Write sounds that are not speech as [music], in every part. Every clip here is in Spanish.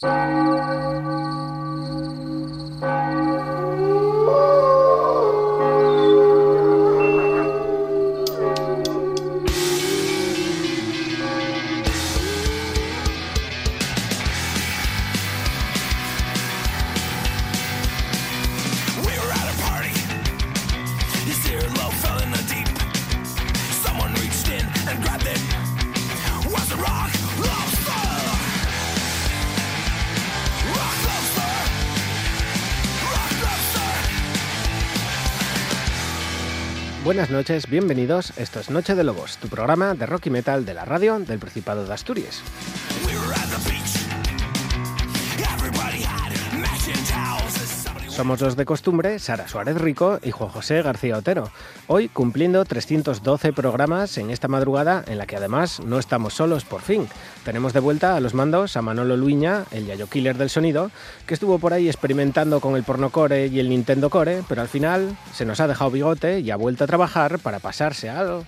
Música Buenas noches, bienvenidos. Esto es Noche de Lobos, tu programa de rock y metal de la radio del Principado de Asturias. Somos los de costumbre, Sara Suárez Rico y Juan José García Otero. Hoy cumpliendo 312 programas en esta madrugada en la que además no estamos solos por fin. Tenemos de vuelta a los mandos a Manolo Luiña, el Yayo Killer del sonido, que estuvo por ahí experimentando con el pornocore y el Nintendo Core, pero al final se nos ha dejado bigote y ha vuelto a trabajar para pasarse algo.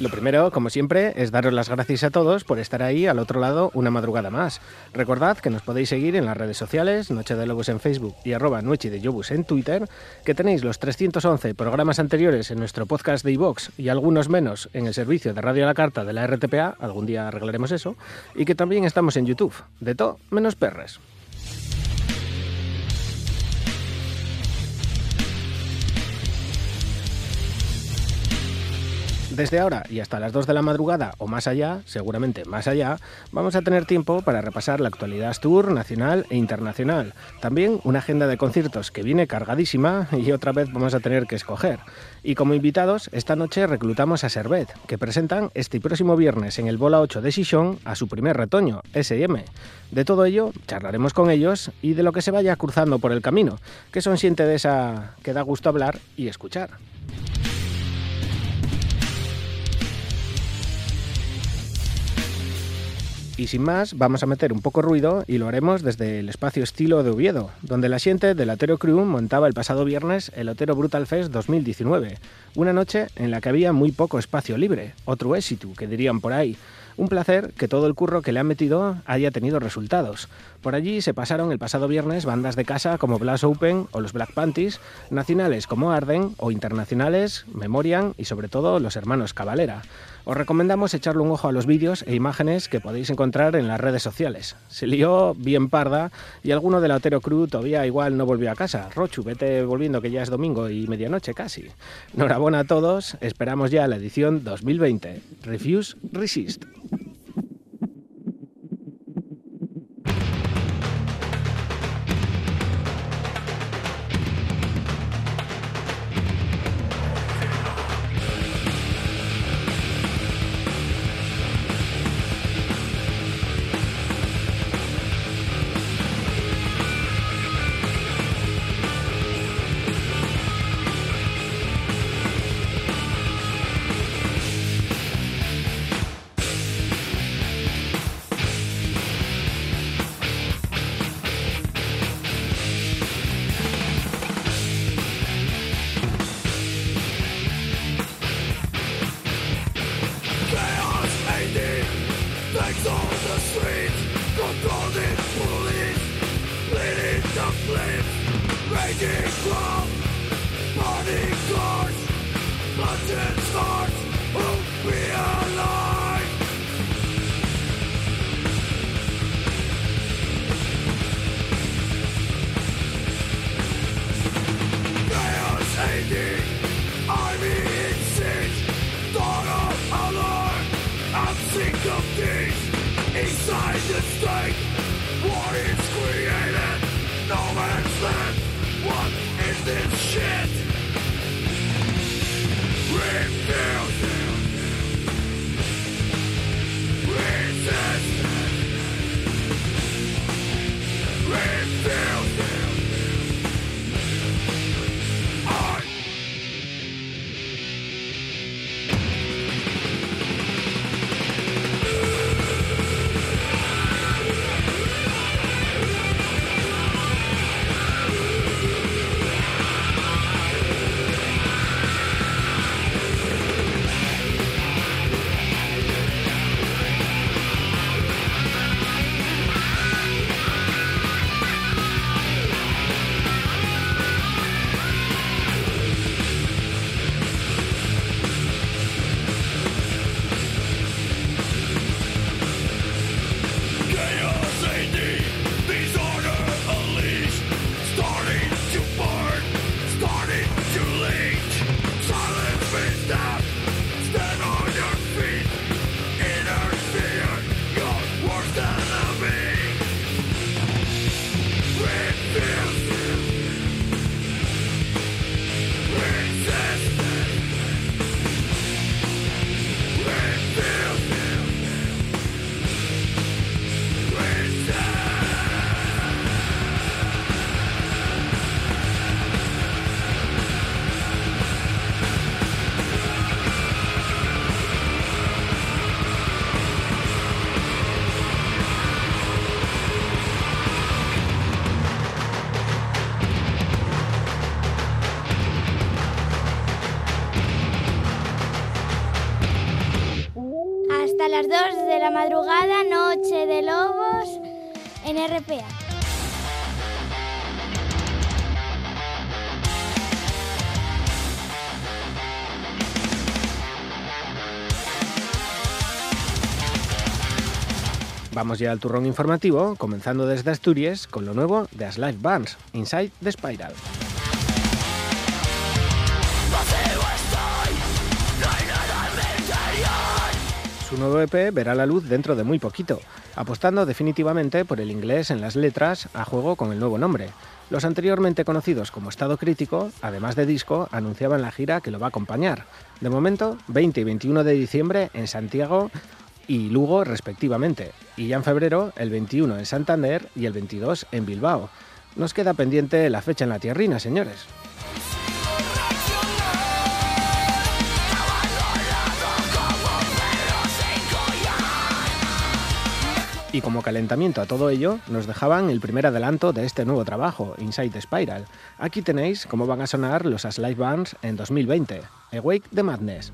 Lo primero, como siempre, es daros las gracias a todos por estar ahí al otro lado una madrugada más. Recordad que nos podéis seguir en las redes sociales, Noche de Lobos en Facebook y arroba Noche de Yobus en Twitter, que tenéis los 311 programas anteriores en nuestro podcast de iVox y algunos menos en el servicio de Radio a la Carta de la RTPA, algún día arreglaremos eso, y que también estamos en YouTube, de todo menos perres. Desde ahora y hasta las 2 de la madrugada o más allá, seguramente más allá, vamos a tener tiempo para repasar la actualidad tour nacional e internacional. También una agenda de conciertos que viene cargadísima y otra vez vamos a tener que escoger. Y como invitados, esta noche reclutamos a Servet, que presentan este próximo viernes en el Bola 8 de Xixón a su primer retoño, SM. De todo ello charlaremos con ellos y de lo que se vaya cruzando por el camino, que son siente de esa que da gusto hablar y escuchar. Y sin más, vamos a meter un poco ruido y lo haremos desde el espacio estilo de Oviedo, donde la gente del Otero Crew montaba el pasado viernes el Otero Brutal Fest 2019, una noche en la que había muy poco espacio libre, otro éxito, que dirían por ahí. Un placer que todo el curro que le han metido haya tenido resultados. Por allí se pasaron el pasado viernes bandas de casa como Blast Open o los Black Panties, nacionales como Arden o internacionales Memorian y sobre todo los hermanos Cavalera. Os recomendamos echarle un ojo a los vídeos e imágenes que podéis encontrar en las redes sociales. Se lió bien parda y alguno del Otero Crew todavía igual no volvió a casa. Rochu, vete volviendo que ya es domingo y medianoche casi. Enhorabuena a todos, esperamos ya la edición 2020. Refuse, resist. inside the strength Vamos ya al turrón informativo, comenzando desde Asturias con lo nuevo de As Life Bands, Inside the Spiral. Su nuevo EP verá la luz dentro de muy poquito, apostando definitivamente por el inglés en las letras a juego con el nuevo nombre. Los anteriormente conocidos como Estado Crítico, además de disco, anunciaban la gira que lo va a acompañar. De momento, 20 y 21 de diciembre en Santiago y Lugo respectivamente, y ya en febrero el 21 en Santander y el 22 en Bilbao. Nos queda pendiente la fecha en la tierrina, señores. Y como calentamiento a todo ello, nos dejaban el primer adelanto de este nuevo trabajo, Inside Spiral. Aquí tenéis cómo van a sonar los As Live Bands en 2020, Awake the Madness.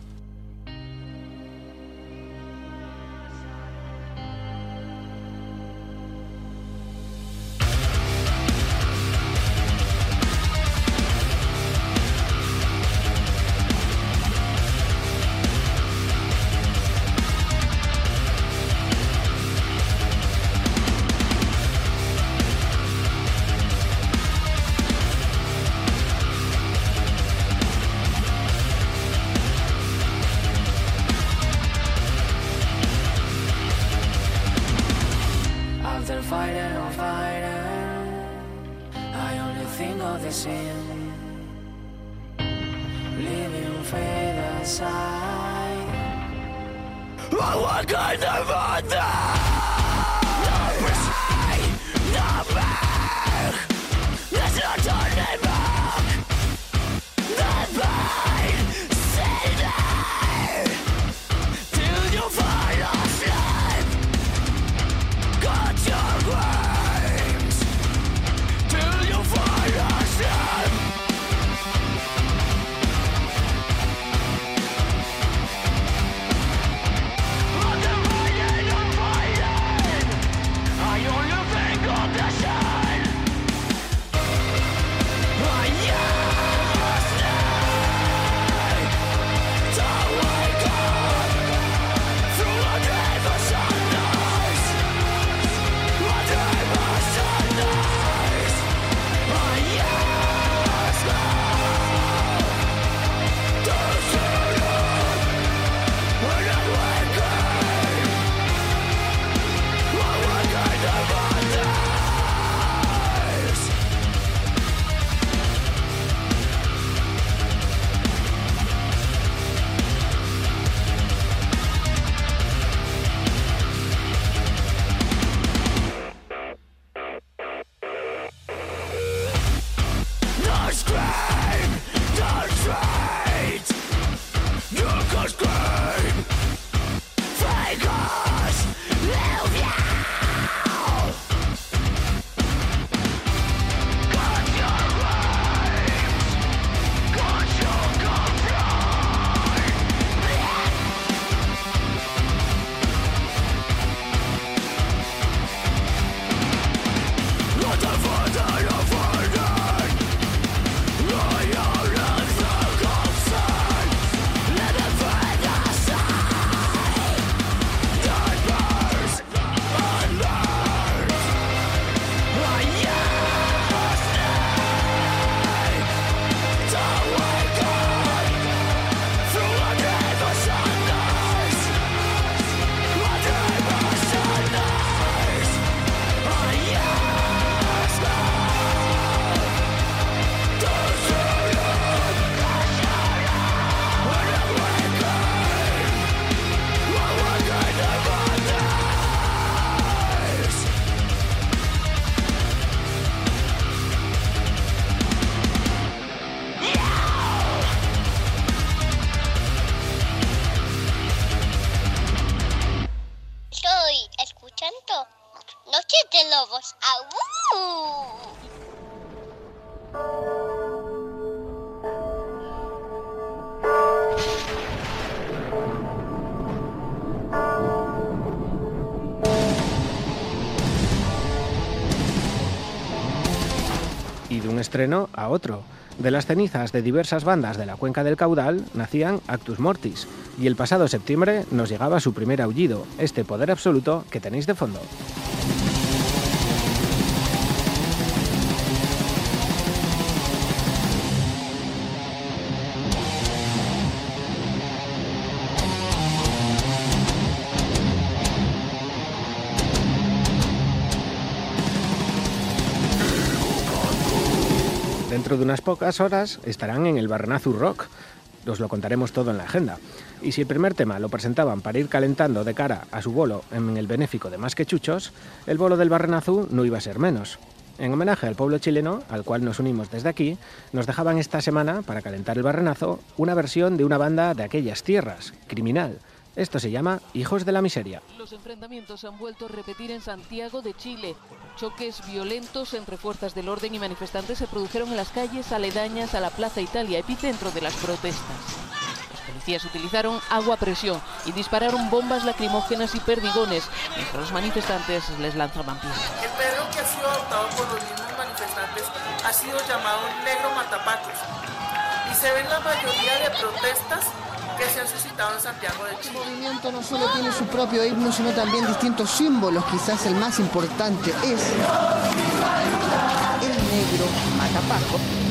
Estreno a otro. De las cenizas de diversas bandas de la cuenca del caudal nacían Actus Mortis, y el pasado septiembre nos llegaba su primer aullido, este poder absoluto que tenéis de fondo. De unas pocas horas estarán en el Barrenazu Rock. Os lo contaremos todo en la agenda. Y si el primer tema lo presentaban para ir calentando de cara a su bolo en el benéfico de Más que Chuchos, el bolo del Barrenazu no iba a ser menos. En homenaje al pueblo chileno, al cual nos unimos desde aquí, nos dejaban esta semana, para calentar el barrenazo, una versión de una banda de aquellas tierras, Criminal, esto se llama Hijos de la Miseria. Los enfrentamientos han vuelto a repetir en Santiago de Chile. Choques violentos entre fuerzas del orden y manifestantes se produjeron en las calles aledañas a la Plaza Italia, epicentro de las protestas. Los policías utilizaron agua a presión y dispararon bombas lacrimógenas y perdigones, mientras los manifestantes les lanzaban piedras. El perro que ha sido adoptado por los mismos manifestantes ha sido llamado negro matapatos. Y se ven la mayoría de protestas que se han suscitado en Santiago de Chile. El movimiento no solo tiene su propio himno, sino también distintos símbolos. Quizás el más importante es el negro matapaco.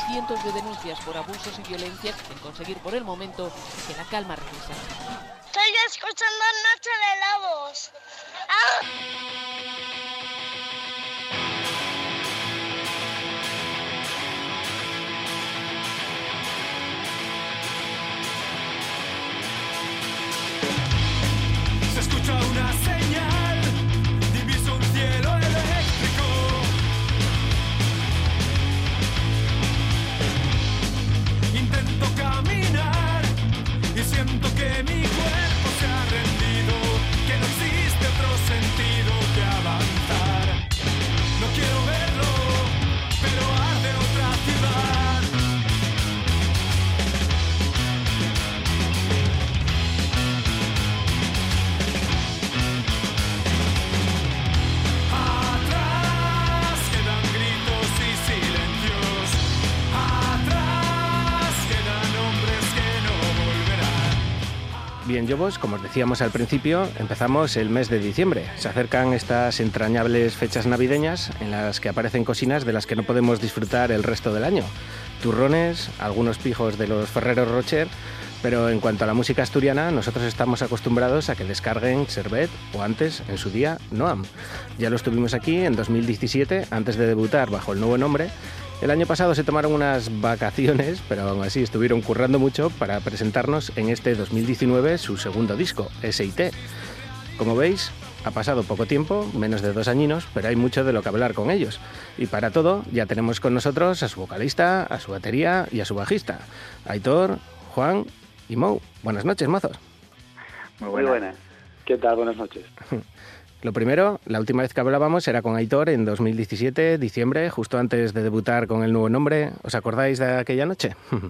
600 de denuncias por abusos y violencia sin conseguir por el momento que la calma como os decíamos al principio, empezamos el mes de diciembre. Se acercan estas entrañables fechas navideñas en las que aparecen cocinas de las que no podemos disfrutar el resto del año. Turrones, algunos pijos de los Ferreros Rocher, pero en cuanto a la música asturiana, nosotros estamos acostumbrados a que descarguen Servet o antes, en su día, Noam. Ya los tuvimos aquí en 2017, antes de debutar bajo el nuevo nombre. El año pasado se tomaron unas vacaciones, pero aún así estuvieron currando mucho para presentarnos en este 2019 su segundo disco, SIT. Como veis, ha pasado poco tiempo, menos de dos añinos, pero hay mucho de lo que hablar con ellos. Y para todo, ya tenemos con nosotros a su vocalista, a su batería y a su bajista, Aitor, Juan y Mou. Buenas noches, mozos. Muy buenas. ¿Qué tal? Buenas noches. [laughs] Lo primero, la última vez que hablábamos era con Aitor en 2017, diciembre, justo antes de debutar con el nuevo nombre. ¿Os acordáis de aquella noche? [laughs]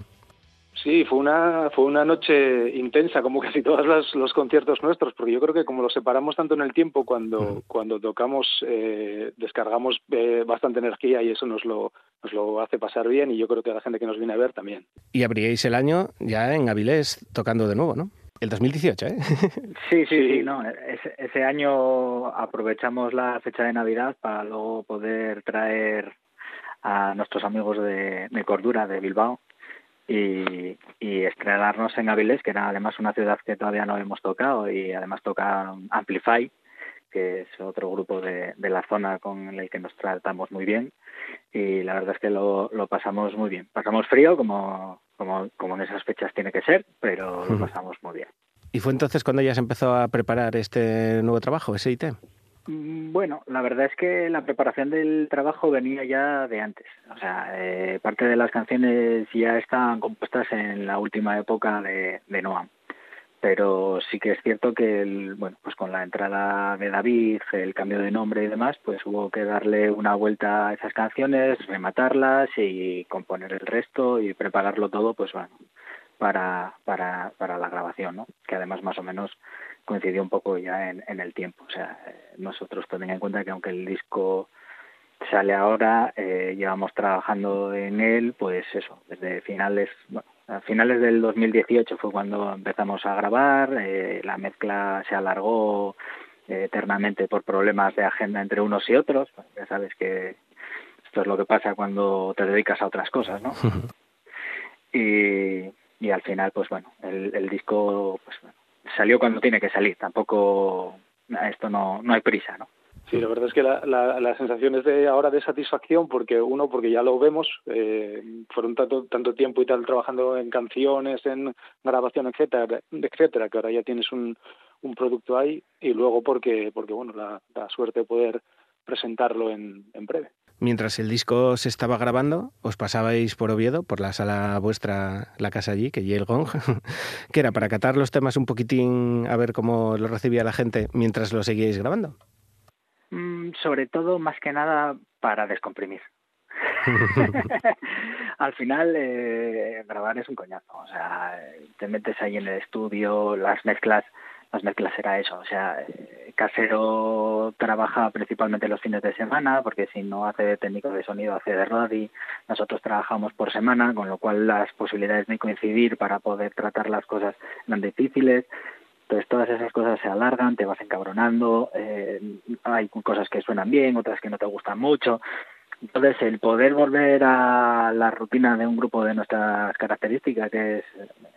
Sí, fue una, fue una noche intensa, como casi todos los, los conciertos nuestros, porque yo creo que como los separamos tanto en el tiempo, cuando, cuando tocamos eh, descargamos eh, bastante energía y eso nos lo, nos lo hace pasar bien y yo creo que a la gente que nos viene a ver también. Y abríais el año ya en Avilés tocando de nuevo, ¿no? El 2018, ¿eh? [laughs] Sí, sí, sí, no. Ese, año aprovechamos la fecha de Navidad para luego poder traer a nuestros amigos de, de Cordura, de Bilbao, y, y estrenarnos en Avilés, que era además una ciudad que todavía no hemos tocado, y además toca Amplify, que es otro grupo de, de la zona con el que nos tratamos muy bien, y la verdad es que lo, lo pasamos muy bien. Pasamos frío, como, como, como en esas fechas tiene que ser, pero lo pasamos muy bien. ¿Y fue entonces cuando ya se empezó a preparar este nuevo trabajo, SIT? Mm, Bueno, la verdad es que la preparación del trabajo venía ya de antes. O sea, eh, parte de las canciones ya estaban compuestas en la última época de, de Noam. Pero sí que es cierto que, el, bueno, pues con la entrada de David, el cambio de nombre y demás, pues hubo que darle una vuelta a esas canciones, rematarlas y componer el resto y prepararlo todo, pues bueno, para, para, para la grabación, ¿no? Que además más o menos coincidió un poco ya en, en el tiempo. O sea, eh, nosotros ten en cuenta que aunque el disco sale ahora, eh, llevamos trabajando en él, pues eso, desde finales, bueno, a finales del 2018 fue cuando empezamos a grabar, eh, la mezcla se alargó eh, eternamente por problemas de agenda entre unos y otros, ya sabes que esto es lo que pasa cuando te dedicas a otras cosas, ¿no? [laughs] y, y al final, pues bueno, el, el disco pues, bueno, salió cuando tiene que salir, tampoco, esto no, no hay prisa, ¿no? Sí, la verdad es que la, la, sensación es de ahora de satisfacción porque uno, porque ya lo vemos, eh, fueron tanto, tanto tiempo y tal trabajando en canciones, en grabación, etcétera, etcétera, que ahora ya tienes un, un producto ahí y luego porque, porque bueno, la, la suerte de poder presentarlo en, en breve. Mientras el disco se estaba grabando, os pasabais por Oviedo, por la sala vuestra, la casa allí, que el Gong, [laughs] que era para catar los temas un poquitín, a ver cómo lo recibía la gente mientras lo seguíais grabando. Sobre todo, más que nada, para descomprimir. [laughs] al final eh, grabar es un coñazo. O sea, te metes ahí en el estudio, las mezclas, las mezclas era eso. O sea, eh, Casero trabaja principalmente los fines de semana, porque si no hace de técnico de sonido, hace de rodi. Nosotros trabajamos por semana, con lo cual las posibilidades de coincidir para poder tratar las cosas eran difíciles. Entonces todas esas cosas se alargan, te vas encabronando, eh, hay cosas que suenan bien, otras que no te gustan mucho. Entonces el poder volver a la rutina de un grupo de nuestras características, que es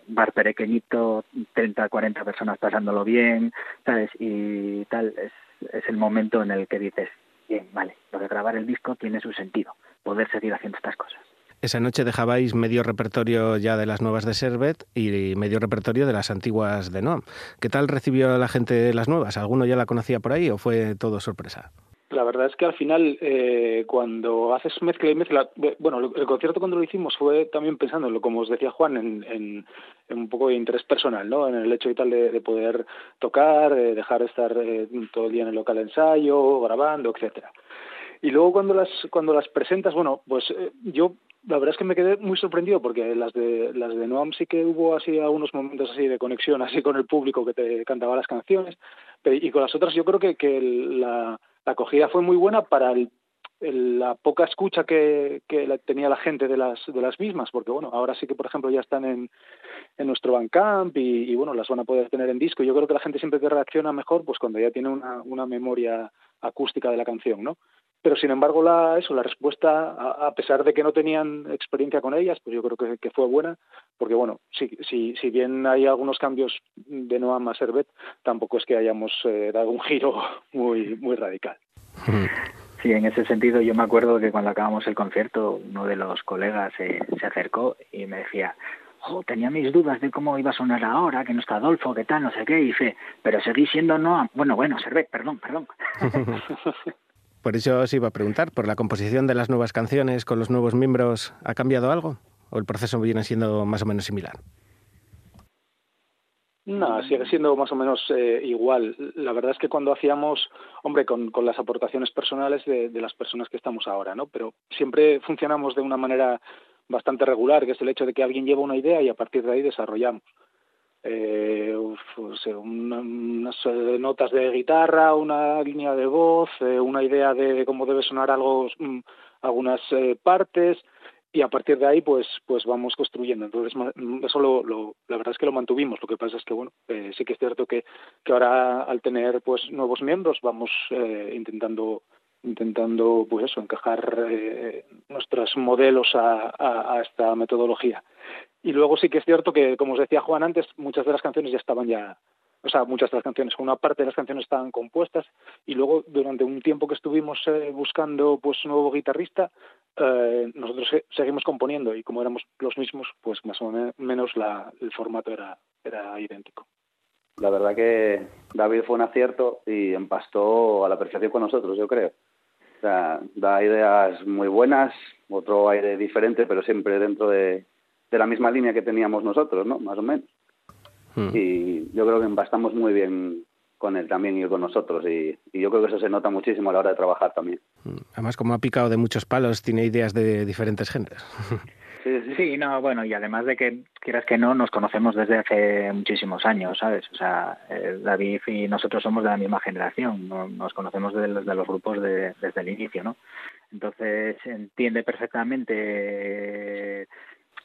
bar pequeñito, 30, 40 personas pasándolo bien, ¿sabes? Y tal, es, es el momento en el que dices, bien, vale, lo de grabar el disco tiene su sentido, poder seguir haciendo estas cosas. Esa noche dejabais medio repertorio ya de las nuevas de Servet y medio repertorio de las antiguas de Noam. ¿Qué tal recibió la gente las nuevas? ¿Alguno ya la conocía por ahí o fue todo sorpresa? La verdad es que al final, eh, cuando haces mezcla y mezcla, bueno, el concierto cuando lo hicimos fue también pensándolo, como os decía Juan, en, un poco de interés personal, ¿no? En el hecho y tal de, de poder tocar, de dejar de estar eh, todo el día en el local de ensayo, grabando, etcétera. Y luego cuando las cuando las presentas, bueno, pues eh, yo la verdad es que me quedé muy sorprendido porque las de las de Noam sí que hubo así algunos momentos así de conexión así con el público que te cantaba las canciones pero, y con las otras yo creo que, que la, la acogida fue muy buena para el, la poca escucha que, que tenía la gente de las de las mismas porque bueno ahora sí que por ejemplo ya están en, en nuestro Bandcamp y, y bueno las van a poder tener en disco. Yo creo que la gente siempre que reacciona mejor pues cuando ya tiene una, una memoria acústica de la canción no pero sin embargo la eso la respuesta a, a, pesar de que no tenían experiencia con ellas pues yo creo que, que fue buena porque bueno si, si, si bien hay algunos cambios de Noam a Servet tampoco es que hayamos eh, dado un giro [laughs] muy muy radical. Sí, en ese sentido yo me acuerdo que cuando acabamos el concierto uno de los colegas eh, se acercó y me decía oh, tenía mis dudas de cómo iba a sonar ahora, que no está Adolfo, que tal, no sé qué, y dice, pero seguí siendo no, bueno, bueno, Servet, perdón, perdón. [laughs] Por eso os iba a preguntar, ¿por la composición de las nuevas canciones con los nuevos miembros ha cambiado algo? ¿O el proceso viene siendo más o menos similar? No, sigue siendo más o menos eh, igual. La verdad es que cuando hacíamos, hombre, con, las aportaciones personales de, de, las personas que estamos ahora, ¿no? Pero siempre funcionamos de una manera bastante regular, que es el hecho de que alguien lleva una idea y a partir de ahí desarrollamos eh, pues, una, unas notas de guitarra, una línea de voz, eh, una idea de cómo debe sonar algo, mm, algunas eh, partes y a partir de ahí pues pues vamos construyendo. Entonces eso lo, lo, la verdad es que lo mantuvimos. Lo que pasa es que bueno eh, sí que es cierto que, que ahora al tener pues nuevos miembros vamos eh, intentando intentando pues eso encajar eh, nuestros modelos a, a esta metodología y luego sí que es cierto que, como os decía Juan antes, muchas de las canciones ya estaban ya, o sea, muchas de las canciones, una parte de las canciones estaban compuestas y luego durante un tiempo que estuvimos eh, buscando pues un nuevo guitarrista, eh, nosotros seguimos componiendo y como éramos los mismos, pues más o menos la, el formato era, era idéntico. La verdad que David fue un acierto y empastó a la perfección con nosotros, yo creo. O sea, da ideas muy buenas, otro aire diferente, pero siempre dentro de, de la misma línea que teníamos nosotros, ¿no? Más o menos. Mm. Y yo creo que empastamos muy bien con él también y con nosotros y, y, yo creo que eso se nota muchísimo a la hora de trabajar también. Además, como ha picado de muchos palos, tiene ideas de diferentes géneros. [laughs] Sí, sí, sí, no, bueno, y además de que, quieras que no, nos conocemos desde hace muchísimos años, ¿sabes? O sea, eh, David y nosotros somos de la misma generación, ¿no? nos conocemos desde los, de los grupos de, desde el inicio, ¿no? Entonces, entiende perfectamente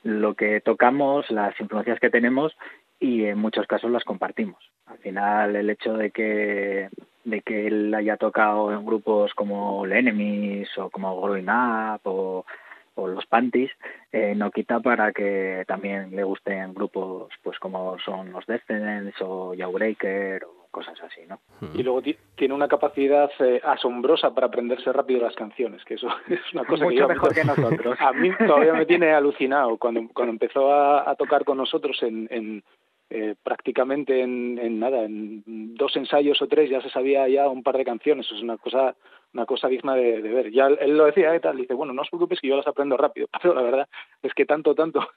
lo que tocamos, las influencias que tenemos y en muchos casos las compartimos. Al final el hecho de que de que él haya tocado en grupos como The Enemies o como Growing Up o, los Panties eh, no quita para que también le gusten grupos pues como son los Descendants o Jawbreaker o cosas así, ¿no? Y luego tiene una capacidad eh, asombrosa para aprenderse rápido las canciones, que eso [laughs] es una cosa Mucho que yo, mejor que [laughs] nosotros. A mí todavía me tiene [laughs] alucinado cuando cuando empezó a, a tocar con nosotros en, en eh, prácticamente en, en nada, en dos ensayos o tres ya se sabía ya un par de canciones, es una cosa una cosa digna de, de ver. Ya él lo decía y tal, dice, bueno, no os preocupéis que yo las aprendo rápido, pero la verdad es que tanto, tanto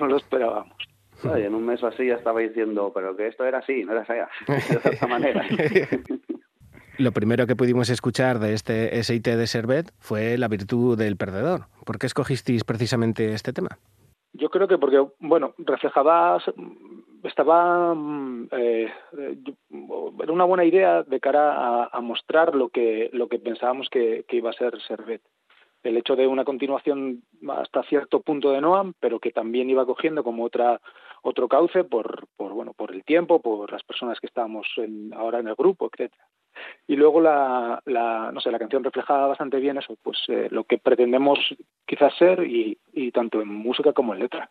no lo esperábamos. Ay, en un mes así ya estaba diciendo, pero que esto era así, no era así, [laughs] de esta manera. [laughs] Lo primero que pudimos escuchar de este SIT de Servet fue La virtud del perdedor. ¿Por qué escogisteis precisamente este tema? Yo creo que porque, bueno, reflejaba, estaba, mm, eh, era una buena idea de cara a, a, mostrar lo que, lo que pensábamos que, que iba a ser Servet el hecho de una continuación hasta cierto punto de Noam, pero que también iba cogiendo como otra otro cauce por, por bueno por el tiempo, por las personas que estábamos en, ahora en el grupo, etcétera. Y luego la, no sé la canción reflejaba bastante bien eso, pues eh, lo que pretendemos quizás ser y, y tanto en música como en letra.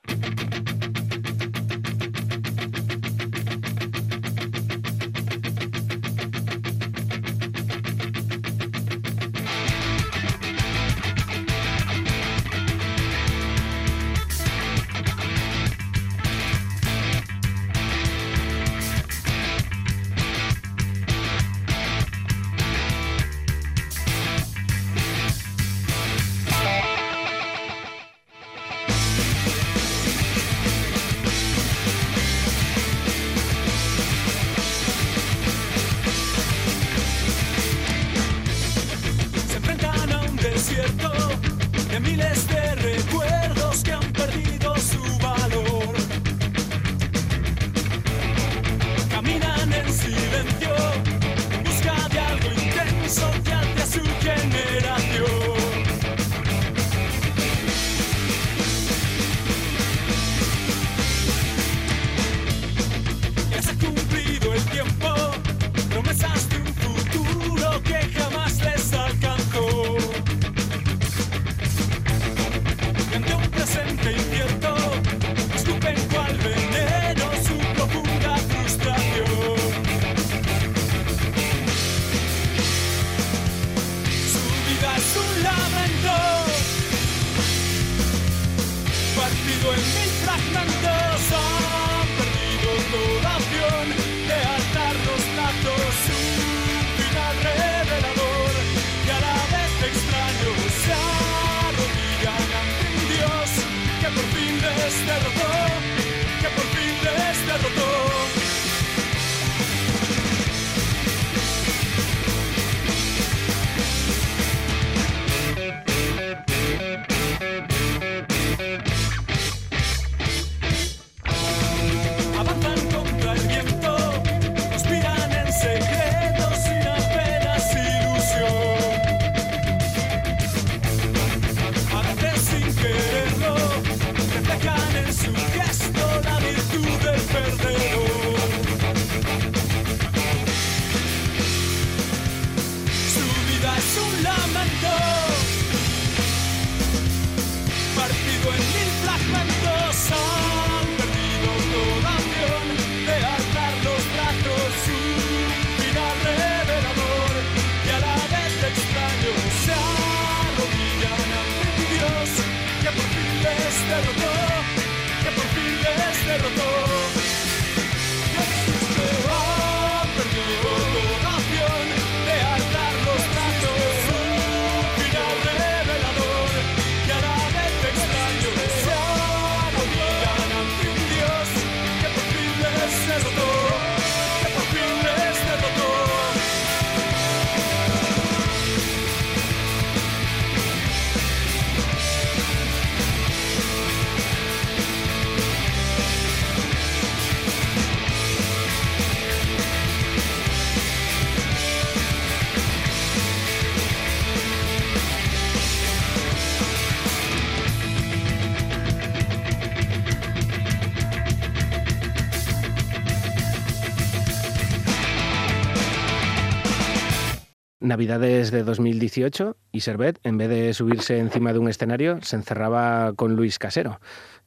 Navidades de 2018 y Servet, en vez de subirse encima de un escenario, se encerraba con Luis Casero.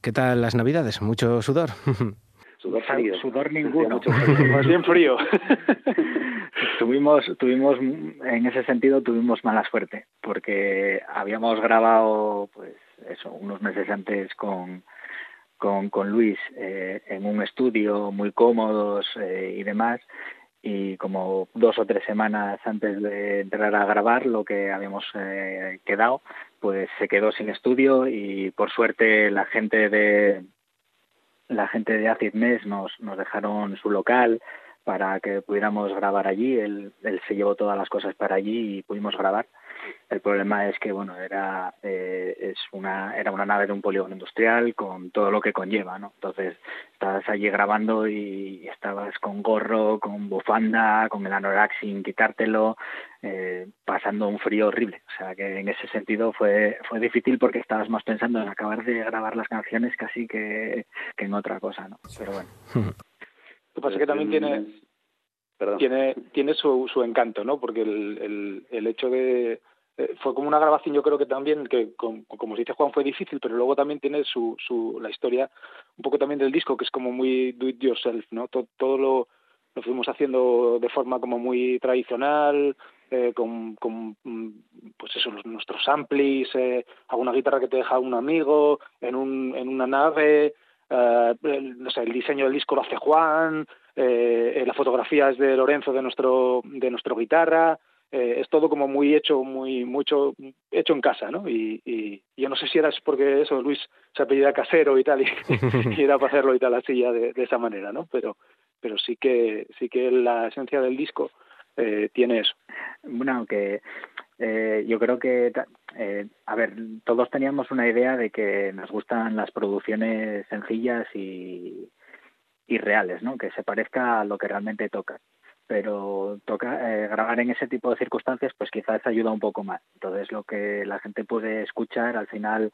¿Qué tal las Navidades? ¿Mucho sudor? [laughs] Sudor, frío. sudor ninguno. [laughs] Más bien frío. [laughs] tuvimos, tuvimos, en ese sentido, tuvimos mala suerte, porque habíamos grabado, pues, eso, unos meses antes con, con, con Luis eh, en un estudio muy cómodos eh, y demás, y como dos o tres semanas antes de entrar a grabar lo que habíamos eh, quedado, pues se quedó sin estudio y por suerte la gente de la gente de Acid Mes nos, nos dejaron su local para que pudiéramos grabar allí. Él, él se llevó todas las cosas para allí y pudimos grabar. El problema es que bueno era eh, es una era una nave de un polígono industrial con todo lo que conlleva, ¿no? Entonces estabas allí grabando y estabas con gorro, con bufanda, con el anorak sin quitártelo, eh, pasando un frío horrible. O sea que en ese sentido fue fue difícil porque estabas más pensando en acabar de grabar las canciones casi que, que en otra cosa, ¿no? Pero bueno. Lo que pasa es que también tiene tiene tiene su, su encanto, ¿no? Porque el, el, el hecho de eh, fue como una grabación yo creo que también que como dice Juan fue difícil pero luego también tiene su, su la historia un poco también del disco que es como muy do it yourself no todo, todo lo lo fuimos haciendo de forma como muy tradicional eh, con, con pues eso nuestros amplis eh, alguna guitarra que te deja un amigo en un en una nave eh, el, no sé, el diseño del disco lo hace Juan la fotografía es de Lorenzo de nuestro de nuestro guitarra eh, es todo como muy hecho, muy mucho hecho en casa, ¿no? Y, y yo no sé si era porque eso, Luis se apellida casero y tal, y, [laughs] y era para hacerlo y tal así ya de, esa manera, ¿no? Pero, pero sí que sí que la esencia del disco eh, tiene eso. Bueno, aunque eh, yo creo que, eh, a ver, todos teníamos una idea de que nos gustan las producciones sencillas y, y reales, ¿no? Que se parezca a lo que realmente toca pero toca eh, grabar en ese tipo de circunstancias pues quizás ayuda un poco más. Entonces lo que la gente puede escuchar al final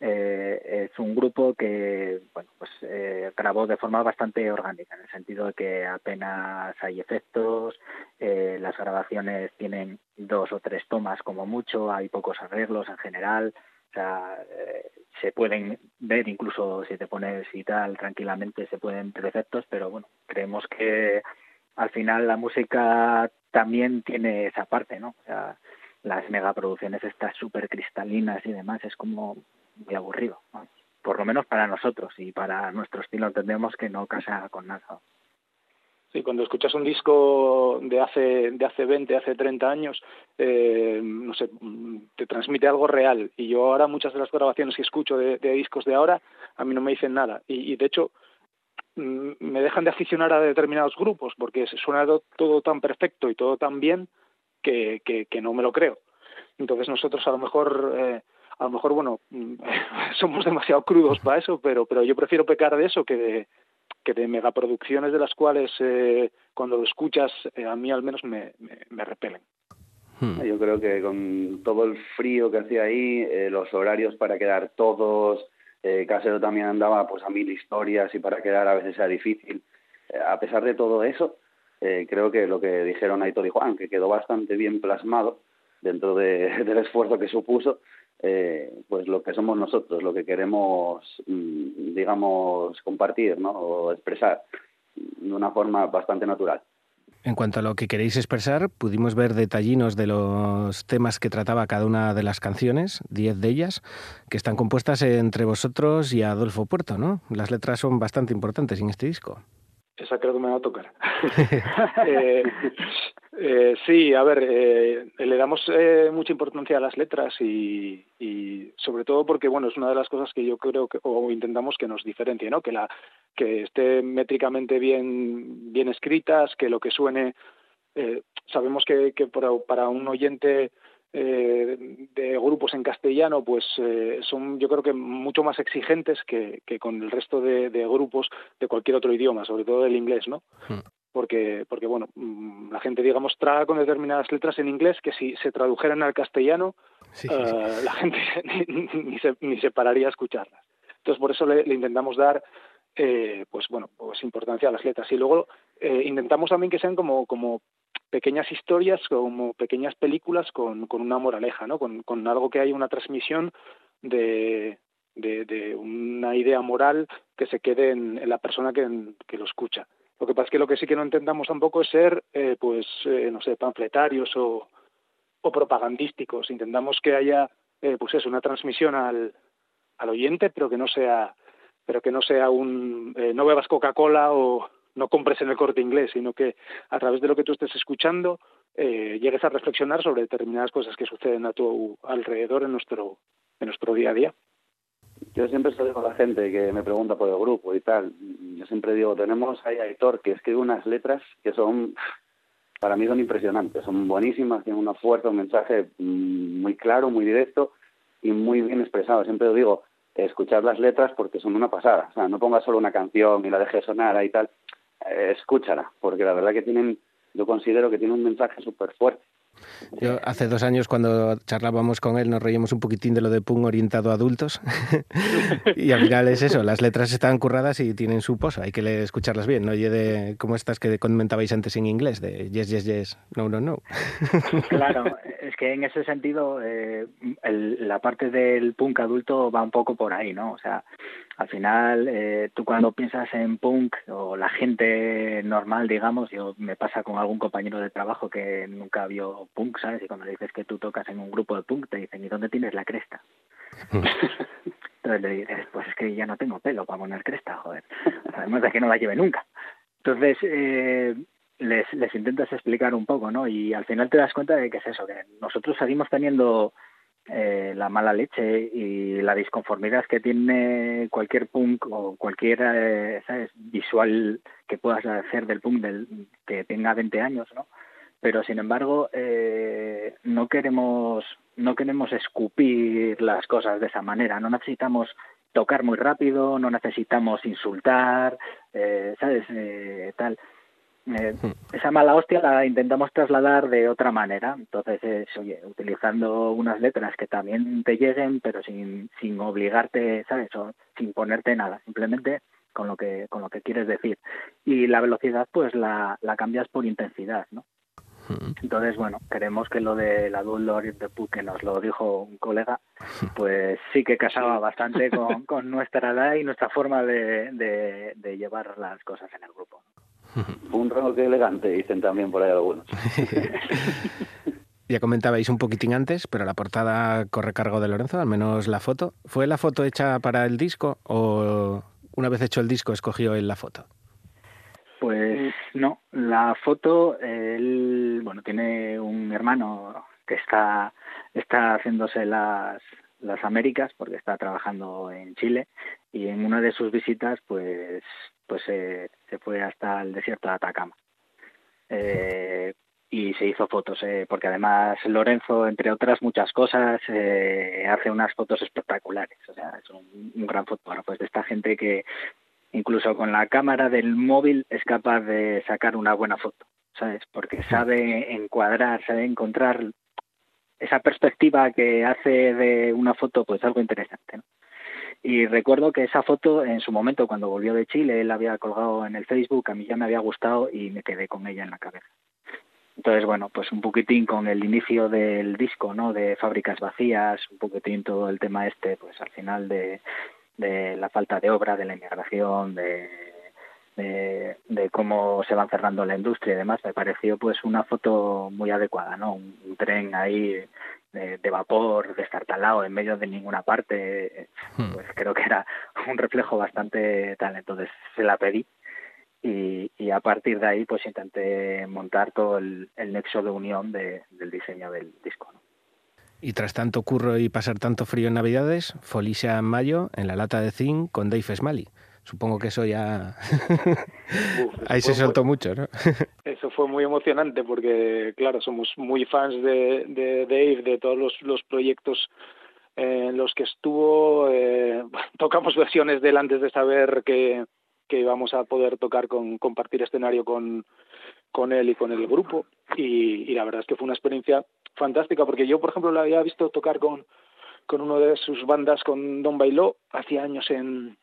eh, es un grupo que bueno pues eh, grabó de forma bastante orgánica en el sentido de que apenas hay efectos eh, las grabaciones tienen dos o tres tomas como mucho hay pocos arreglos en general o sea, eh, se pueden ver incluso si te pones y tal tranquilamente se pueden ver efectos pero bueno creemos que al final la música también tiene esa parte, ¿no? O sea, las megaproducciones estas súper cristalinas y demás es como muy aburrido, por lo menos para nosotros y para nuestro estilo entendemos que no casa con nada. Sí, cuando escuchas un disco de hace de hace 20, hace 30 años, eh, no sé, te transmite algo real. Y yo ahora muchas de las grabaciones que escucho de, discos de ahora, a mí no me dicen nada. Y, y de hecho, me dejan de aficionar a determinados grupos porque suena todo tan perfecto y todo tan bien que, que, que no me lo creo. Entonces nosotros a lo mejor, eh, a lo mejor bueno, [laughs] somos demasiado crudos para eso, pero, pero yo prefiero pecar de eso que de, que de megaproducciones de las cuales eh, cuando lo escuchas eh, a mí al menos me, me, me repelen. Hmm. Yo creo que con todo el frío que hacía ahí, eh, los horarios para quedar todos, eh, Casero también andaba pues a mil historias y para quedar a veces era difícil. Eh, a pesar de todo eso, eh, creo que lo que dijeron Aitor y Juan, que quedó bastante bien plasmado dentro de, [laughs] del esfuerzo que supuso, pues lo que somos nosotros, lo que queremos, mm, digamos, compartir ¿no? o expresar de una forma bastante natural. En cuanto a lo que queréis expresar, pudimos ver detallinos de los temas que trataba cada una de las canciones, diez de ellas, que están compuestas entre vosotros y Adolfo Puerto, ¿no? Las letras son bastante importantes en este disco. Esa creo que me va a tocar. [laughs] [laughs] eh, eh, sí, a ver, eh, le damos eh, mucha importancia a las letras y, sobre todo porque, bueno, es una de las cosas que yo creo que, o intentamos que nos diferencie, ¿no? Que, la, que esté métricamente bien, bien escritas, que lo que suene, eh, sabemos que, que para, un oyente eh, de grupos en castellano pues eh, son yo creo que mucho más exigentes que, que con el resto de, de, grupos de cualquier otro idioma sobre todo el inglés no hmm. Porque porque bueno mm, la gente digamos traga con determinadas letras en inglés que si se tradujeran al castellano sí, sí, sí. Uh, la gente [laughs] ni, ni, se, ni se pararía a escucharlas entonces por eso le, le intentamos dar eh, pues bueno pues importancia a las letras y luego eh, intentamos también que sean como como pequeñas historias como pequeñas películas con, con una moraleja, ¿no? Con, con algo que hay una transmisión de, de, de, una idea moral que se quede en, en la persona que, que, lo escucha. Lo que pasa es que lo que sí que no intentamos tampoco es ser, eh, pues, eh, no sé, panfletarios o, o propagandísticos. Intentamos que haya, eh, pues eso, una transmisión al, al oyente, pero que no sea, pero que no sea un, no bebas Coca-Cola o no compres en el corte inglés, sino que a través de lo que tú estés escuchando llegues a reflexionar sobre determinadas cosas que suceden a tu alrededor en nuestro, en nuestro día a día. Yo siempre se lo digo a la gente que me pregunta por el grupo y tal. Yo siempre digo, tenemos ahí a Aitor que escribe unas letras que son, para mí son impresionantes, son buenísimas, tienen una fuerza, un mensaje mm, muy claro, muy directo y muy bien expresado. Siempre lo digo, escuchar las letras porque son una pasada. O sea, no pongas solo una canción y la dejes sonar ahí y tal. Eh, escúchala, porque la verdad que tienen, yo considero que tiene un mensaje súper fuerte. Yo hace dos años cuando charlábamos con él nos reíamos un poquitín de lo de punk orientado a adultos [laughs] y al final es eso, las letras están curradas y tienen su posa, hay que escucharlas bien, no oye de como estas que comentabais antes en inglés, de yes, yes, yes, no, no, no. Claro, [laughs] es que en ese sentido eh, el, la parte del punk adulto va un poco por ahí, ¿no? O sea, al final eh, tú cuando piensas en punk o la gente normal, digamos, yo me pasa con algún compañero de trabajo que nunca vio punk, ¿sabes? Y cuando le dices que tú tocas en un grupo de punk, te dicen, ¿y dónde tienes la cresta? [laughs] Entonces le dices, pues es que ya no tengo pelo para poner cresta, joder. Además de que no la lleve nunca. Entonces, eh, les, les intentas explicar un poco, ¿no? Y al final te das cuenta de que es eso, que nosotros seguimos teniendo eh, la mala leche y la disconformidad que tiene cualquier punk o cualquier eh, ¿sabes? visual que puedas hacer del punk del, que tenga 20 años, ¿no? Pero sin embargo, eh, no queremos no queremos escupir las cosas de esa manera. No necesitamos tocar muy rápido, no necesitamos insultar, eh, ¿sabes? Eh, tal. Eh, esa mala hostia la intentamos trasladar de otra manera. Entonces es, oye, utilizando unas letras que también te lleguen, pero sin, sin obligarte, ¿sabes? O sin ponerte nada, simplemente con lo que con lo que quieres decir. Y la velocidad, pues la, la cambias por intensidad, ¿no? Entonces, bueno, queremos que lo de la Dual Lord de que nos lo dijo un colega, pues sí que casaba bastante con, [laughs] con nuestra edad y nuestra forma de, de, de llevar las cosas en el grupo. Un que elegante, dicen también por ahí algunos. [laughs] Ya comentabais un poquitín antes, pero la portada corre cargo de Lorenzo, al menos la foto. ¿Fue la foto hecha para el disco o una vez hecho el disco escogió él la foto? Pues no, la foto, él, bueno, tiene un hermano que está, está haciéndose las, las Américas porque está trabajando en Chile y en una de sus visitas pues pues eh, se fue hasta el desierto de Atacama. Eh, y se hizo fotos eh, porque además Lorenzo entre otras muchas cosas eh, hace unas fotos espectaculares. O sea es un, un gran fotógrafo. Es de esta gente que incluso con la cámara del móvil es capaz de sacar una buena foto sabes porque sabe encuadrar sabe encontrar esa perspectiva que hace de una foto pues algo interesante ¿no? Y recuerdo que esa foto en su momento cuando volvió de Chile él la había colgado en el Facebook a mí ya me había gustado y me quedé con ella en la cabeza. Entonces bueno pues un poquitín con el inicio del disco no de fábricas vacías un poquitín todo el tema este pues al final de, de la falta de obra de la inmigración de de, de, cómo se van cerrando la industria y demás, me pareció pues una foto muy adecuada, ¿no? Un, un tren ahí de, de, vapor destartalado en medio de ninguna parte, pues creo que era un reflejo bastante tal, entonces se la pedí y, y a partir de ahí pues intenté montar todo el, el nexo de unión de, del diseño del disco, ¿no? Y tras tanto curro y pasar tanto frío en Navidades, Folicia en mayo en la lata de zinc con Dave Smalley. Supongo que eso ya... Uf, [laughs] Ahí se soltó muy... mucho, ¿no? [laughs] eso fue muy emocionante porque, claro, somos muy fans de, de Dave, de todos los, los proyectos en los que estuvo. Eh, [laughs] tocamos versiones de él antes de saber que, que íbamos a poder tocar con compartir escenario con, con él y con el grupo. Y, y la verdad es que fue una experiencia fantástica porque yo, por ejemplo, lo había visto tocar con, con uno de sus bandas, con Don Bailó, hacía años en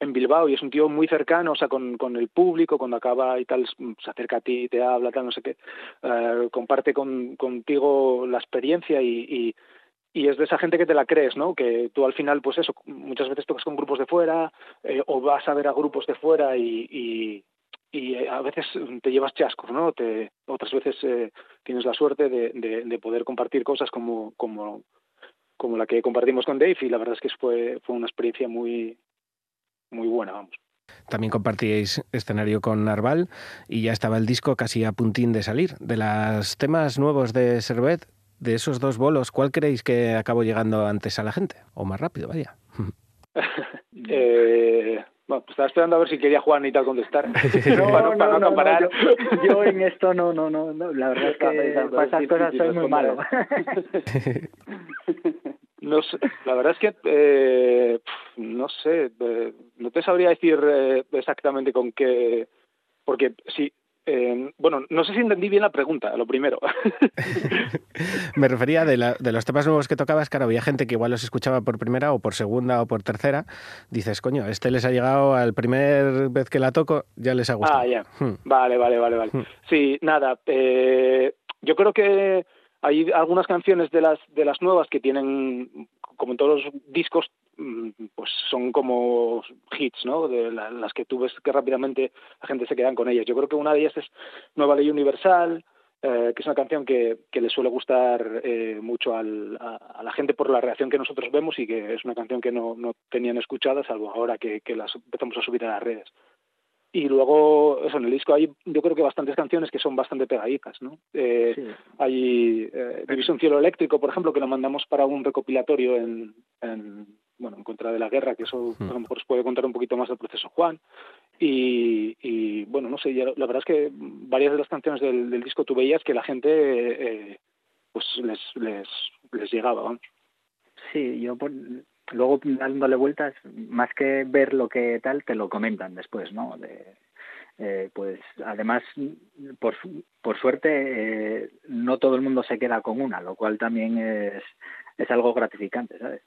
en Bilbao y es un tío muy cercano, o sea, con, con el público, cuando acaba y tal, se acerca a ti, te habla, tal, no sé qué, uh, comparte con, contigo la experiencia y, y, y, es de esa gente que te la crees, ¿no? Que tú al final, pues eso, muchas veces tocas con grupos de fuera eh, o vas a ver a grupos de fuera y, y, y a veces te llevas chascos, ¿no? Te, otras veces eh, tienes la suerte de, de, de poder compartir cosas como, como, como la que compartimos con Dave y la verdad es que fue, fue una experiencia muy, muy buena, vamos. También compartíais escenario con Narval y ya estaba el disco casi a puntín de salir. De los temas nuevos de Servet, de esos dos bolos, ¿cuál creéis que acabó llegando antes a la gente? O más rápido, vaya. [laughs] [laughs] eh, bueno, pues estaba esperando a ver si quería Juan y tal contestar. [laughs] No, para, no, para no acaparar. yo, yo en esto no, no, no, no, la verdad es que para esas cosas soy muy malo. No sé, la verdad es que eh, no sé, eh, no te sabría decir eh, exactamente con qué, porque sí, eh, bueno, no sé si entendí bien la pregunta, lo primero. [laughs] [laughs] Me refería de, la- de los temas nuevos que tocabas, claro, había gente que igual los escuchaba por primera o por segunda o por tercera. Dices, coño, este les ha llegado al primer vez que la toco, ya les ha gustado. Ah, ya. Hmm. Vale, vale, vale, vale. Hmm. Sí, nada. Eh, yo creo que hay algunas canciones de las de las nuevas que tienen, como en todos los discos, mm, pues son como hits, ¿no? De la- las que tú ves que rápidamente la gente se quedan con ellas. Yo creo que una de ellas es Nueva Ley Universal, eh, que es una canción que, que le suele gustar eh, mucho al- a, la gente por la reacción que nosotros vemos y que es una canción que no, no tenían escuchada, salvo ahora que, que las empezamos a subir a las redes. Y luego, eso, en el disco hay yo creo que bastantes canciones que son bastante pegadizas, ¿no? Eh, Sí. Hay eh, División Cielo Eléctrico, por ejemplo, que lo mandamos para un recopilatorio en, en, bueno, en contra de la guerra, que eso a lo mejor os puede contar un poquito más del proceso Juan. Y, y, bueno, no sé, ya la verdad es que varias de las canciones del, del disco tú veías que la gente eh, pues les, les, les llegaba, vamos. Sí, yo por- luego dándole vueltas, más que ver lo que tal, te lo comentan después, ¿no? De, eh, pues además, por, por suerte, eh, no todo el mundo se queda con una, lo cual también es, es algo gratificante, ¿sabes?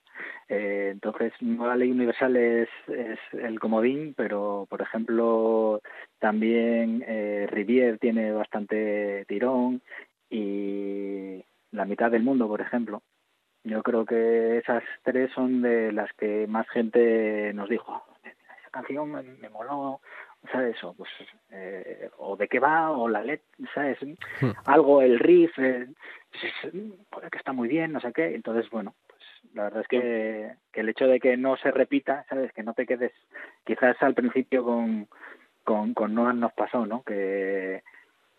Eh, entonces, Nueva Ley Universal es, es el comodín, pero, por ejemplo, también eh, Rivière tiene bastante tirón y La mitad del mundo, por ejemplo. Yo creo que esas tres son de las que más gente nos dijo, "Oh, esa canción me, me moló, ¿sabes? O, pues, eh, o de qué va, o la letra, ¿sabes? Algo, el riff, eh, que está muy bien, no sé qué. Entonces, bueno, pues la verdad es que, que el hecho de que no se repita, ¿sabes? Que no te quedes, quizás al principio con, con, con Noah nos pasó, ¿no? Que,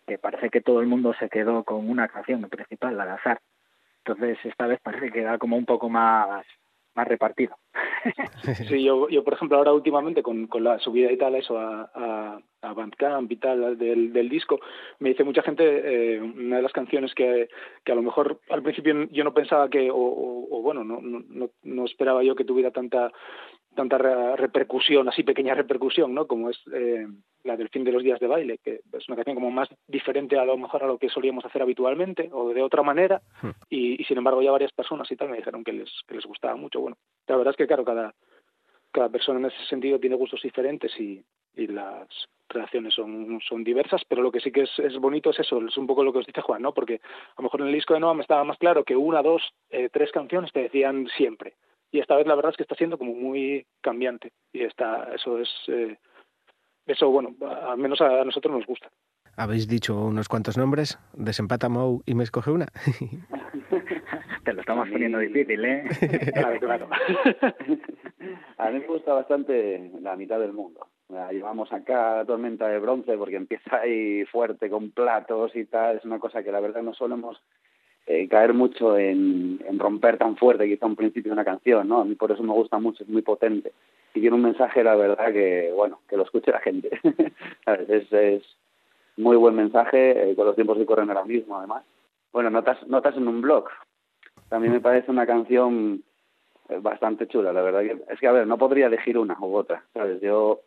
que parece que todo el mundo se quedó con una canción principal al azar. Entonces esta vez parece que da como un poco más, más repartido. [laughs] Sí, yo, yo por ejemplo ahora últimamente con, con la subida y tal eso a, a, a Bandcamp y tal del, del disco, me dice mucha gente eh, una de las canciones que, que a lo mejor al principio yo no pensaba que, o, o, o bueno, no, no, no- no esperaba yo que tuviera tanta tanta re- repercusión, así pequeña repercusión, ¿no? Como es eh, la del fin de los días de baile, que es una canción como más diferente a lo mejor a lo que solíamos hacer habitualmente o de otra manera, y, y sin embargo ya varias personas y tal me dijeron que les, que les gustaba mucho. Bueno, la verdad es que claro, cada, cada persona en ese sentido tiene gustos diferentes y, y las relaciones son, son diversas, pero lo que sí que es, es bonito es eso, es un poco lo que os dice Juan, ¿no? Porque a lo mejor en el disco de Noah me estaba más claro que una, dos, eh, tres canciones te decían siempre. Y esta vez la verdad es que está siendo como muy cambiante. Y está, eso es, eh, eso bueno, a- al menos a nosotros nos gusta. Habéis dicho unos cuantos nombres, desempata Mou y me escoge una. [laughs] Te lo estamos poniendo difícil, ¿eh? [laughs] Claro, claro. [laughs] A mí me gusta bastante la mitad del mundo. La llevamos acá a Tormenta de Bronce porque empieza ahí fuerte con platos y tal. Es una cosa que la verdad no solemos eh, caer mucho en, romper tan fuerte quizá un principio de una canción, ¿no? A mí por eso me gusta mucho, es muy potente. Y tiene un mensaje, la verdad, que, bueno, que lo escuche la gente. [laughs] Es, es muy buen mensaje eh, con los tiempos que corren ahora mismo, además. Bueno, notas, notas en un blog. También me parece una canción eh, bastante chula, la verdad. que- Es que, a ver, no podría elegir una u otra, ¿sabes? Yo,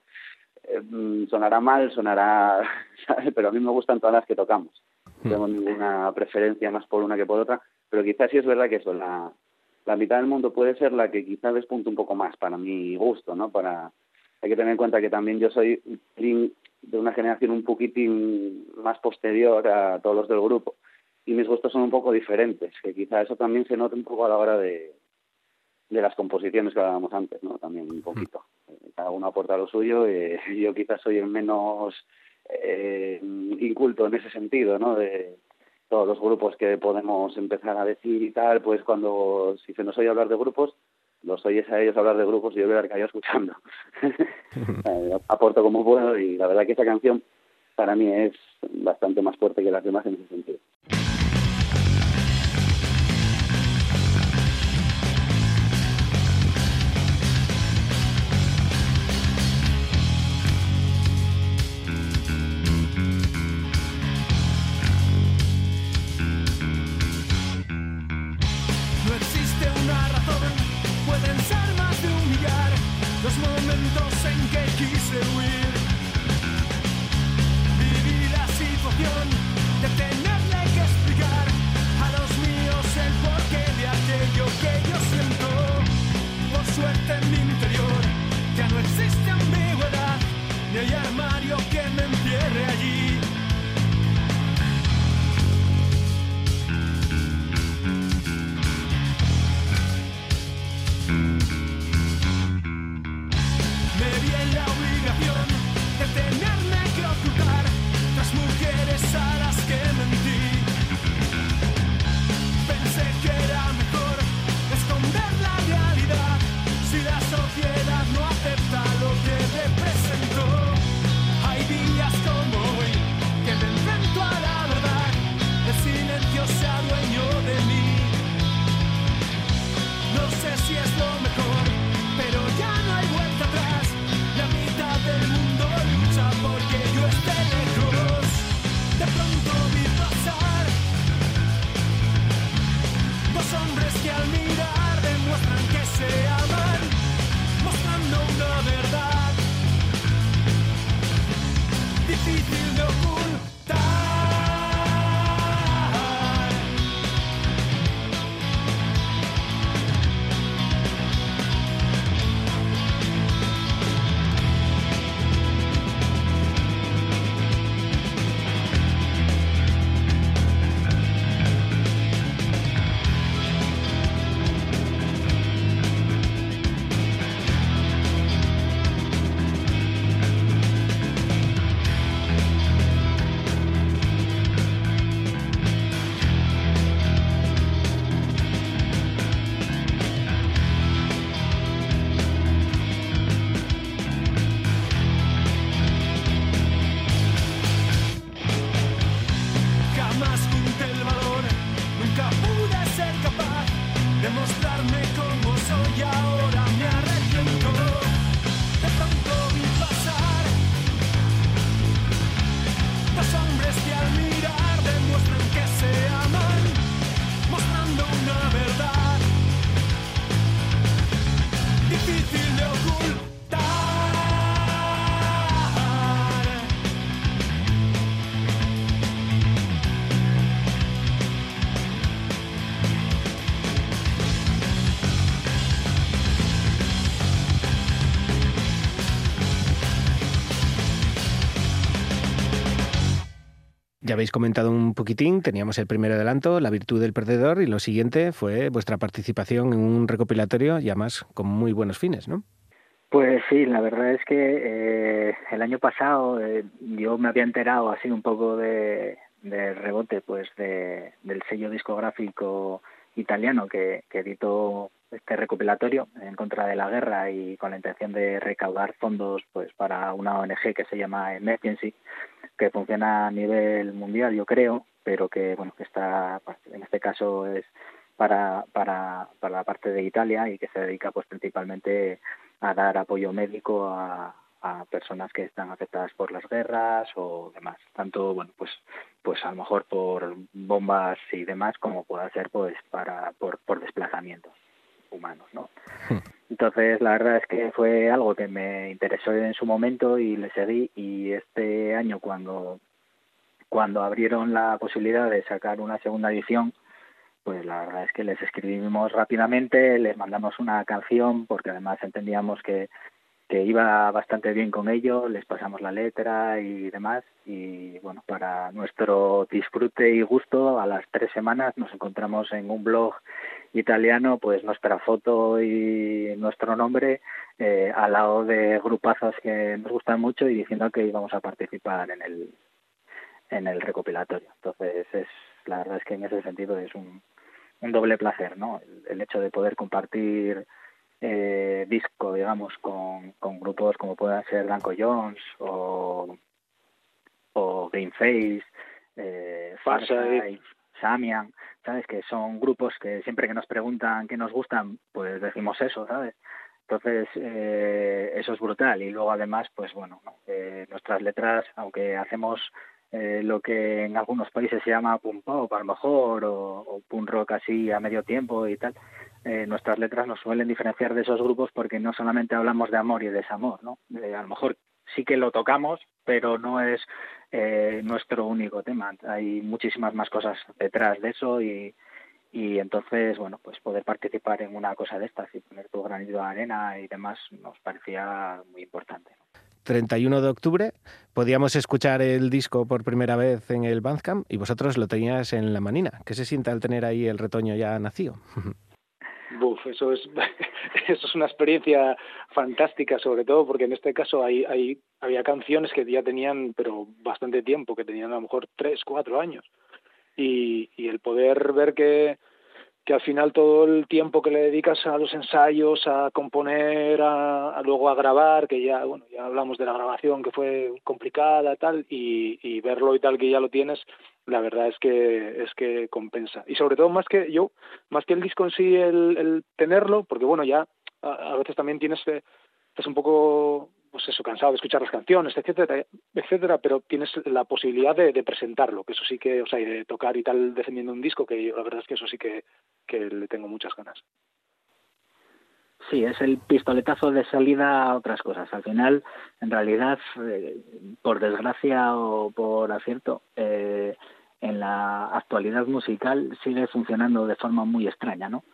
mm, sonará mal, sonará. [laughs] Pero a mí me gustan todas las que tocamos. No tengo ninguna preferencia más por una que por otra, pero quizás sí es verdad que eso, la, la mitad del mundo puede ser la que quizás despunte un poco más para mi gusto, ¿no? Para, hay que tener en cuenta que también yo soy de una generación un poquitín más posterior a todos los del grupo y mis gustos son un poco diferentes, que quizá eso también se note un poco a la hora de, de las composiciones que hablábamos antes, ¿no? También un poquito. Eh, Cada uno aporta lo suyo eh, y [laughs] yo quizás soy el menos eh, inculto en ese sentido, ¿no? De todos los grupos que podemos empezar a decir y tal, pues cuando, si se nos oye hablar de grupos, los oyes a ellos hablar de grupos y yo voy a quedar escuchando. [laughs] [laughs] Eh, aporto como puedo y la verdad que esa canción para mí es bastante más fuerte que las demás en ese sentido. Habéis comentado un poquitín, teníamos el primer adelanto, La virtud del perdedor, y lo siguiente fue vuestra participación en un recopilatorio y además con muy buenos fines, ¿no? Pues sí, la verdad es que eh, el año pasado eh, yo me había enterado así un poco de, de rebote pues de, del sello discográfico italiano que, que editó este recopilatorio en contra de la guerra y con la intención de recaudar fondos pues para una ONG que se llama Emergency que funciona a nivel mundial yo creo pero que bueno que está en este caso es para para para la parte de Italia y que se dedica pues principalmente a dar apoyo médico a, a personas que están afectadas por las guerras o demás tanto bueno pues pues a lo mejor por bombas y demás como pueda ser pues para por, por desplazamientos humanos, ¿no? [laughs] Entonces, la verdad es que fue algo que me interesó en su momento y le seguí. Y este año cuando cuando abrieron la posibilidad de sacar una segunda edición, pues la verdad es que les escribimos rápidamente, les mandamos una canción porque además entendíamos que que iba bastante bien con ello, les pasamos la letra y demás. Y bueno, para nuestro disfrute y gusto a las tres semanas nos encontramos en un blog italiano pues nuestra foto y nuestro nombre eh, al lado de grupazos que nos gustan mucho y diciendo que íbamos a participar en el en el recopilatorio. Entonces es la verdad es que en ese sentido es un, un doble placer, ¿no? el hecho de poder compartir eh, disco, digamos, con, con grupos como puedan ser Danko Jones o, o Greenface, eh, Samian, ¿sabes? Que son grupos que siempre que nos preguntan qué nos gustan, pues decimos eso, ¿sabes? Entonces, eh, eso es brutal. Y luego, además, pues bueno, eh, nuestras letras, aunque hacemos eh, lo que en algunos países se llama punk pop, a lo mejor, o, o punk rock así a medio tiempo y tal, eh, nuestras letras nos suelen diferenciar de esos grupos porque no solamente hablamos de amor y desamor, ¿no? Eh, a lo mejor sí que lo tocamos, pero no es eh, nuestro único tema. Hay muchísimas más cosas detrás de eso y, y entonces, bueno, pues poder participar en una cosa de estas y poner tu granito de arena y demás nos parecía muy importante. 31 de octubre podíamos escuchar el disco por primera vez en el Bandcamp y vosotros lo tenías en la manina. ¿Qué se siente al tener ahí el retoño ya nacido? [laughs] Buf, eso es, [laughs] eso es una experiencia fantástica, sobre todo porque en este caso hay, hay, había canciones que ya tenían, pero bastante tiempo, que tenían a lo mejor tres, cuatro años. Y, y el poder ver que, que al final todo el tiempo que le dedicas a los ensayos, a componer, a, a luego a grabar, que ya, bueno, ya hablamos de la grabación que fue complicada tal, y, y verlo y tal que ya lo tienes, la verdad es que es que compensa. Y sobre todo más que yo, más que el disco en sí, el, el tenerlo, porque bueno, ya a, veces también tienes, eh, estás un poco pues eso, cansado de escuchar las canciones, etcétera, etcétera, pero tienes la posibilidad de, de presentarlo, que eso sí que, o sea, y de tocar y tal defendiendo un disco, que yo, la verdad es que eso sí que, que le tengo muchas ganas. Sí, es el pistoletazo de salida a otras cosas. Al final, en realidad, eh, por desgracia o por acierto, eh, en la actualidad musical sigue funcionando de forma muy extraña, ¿no?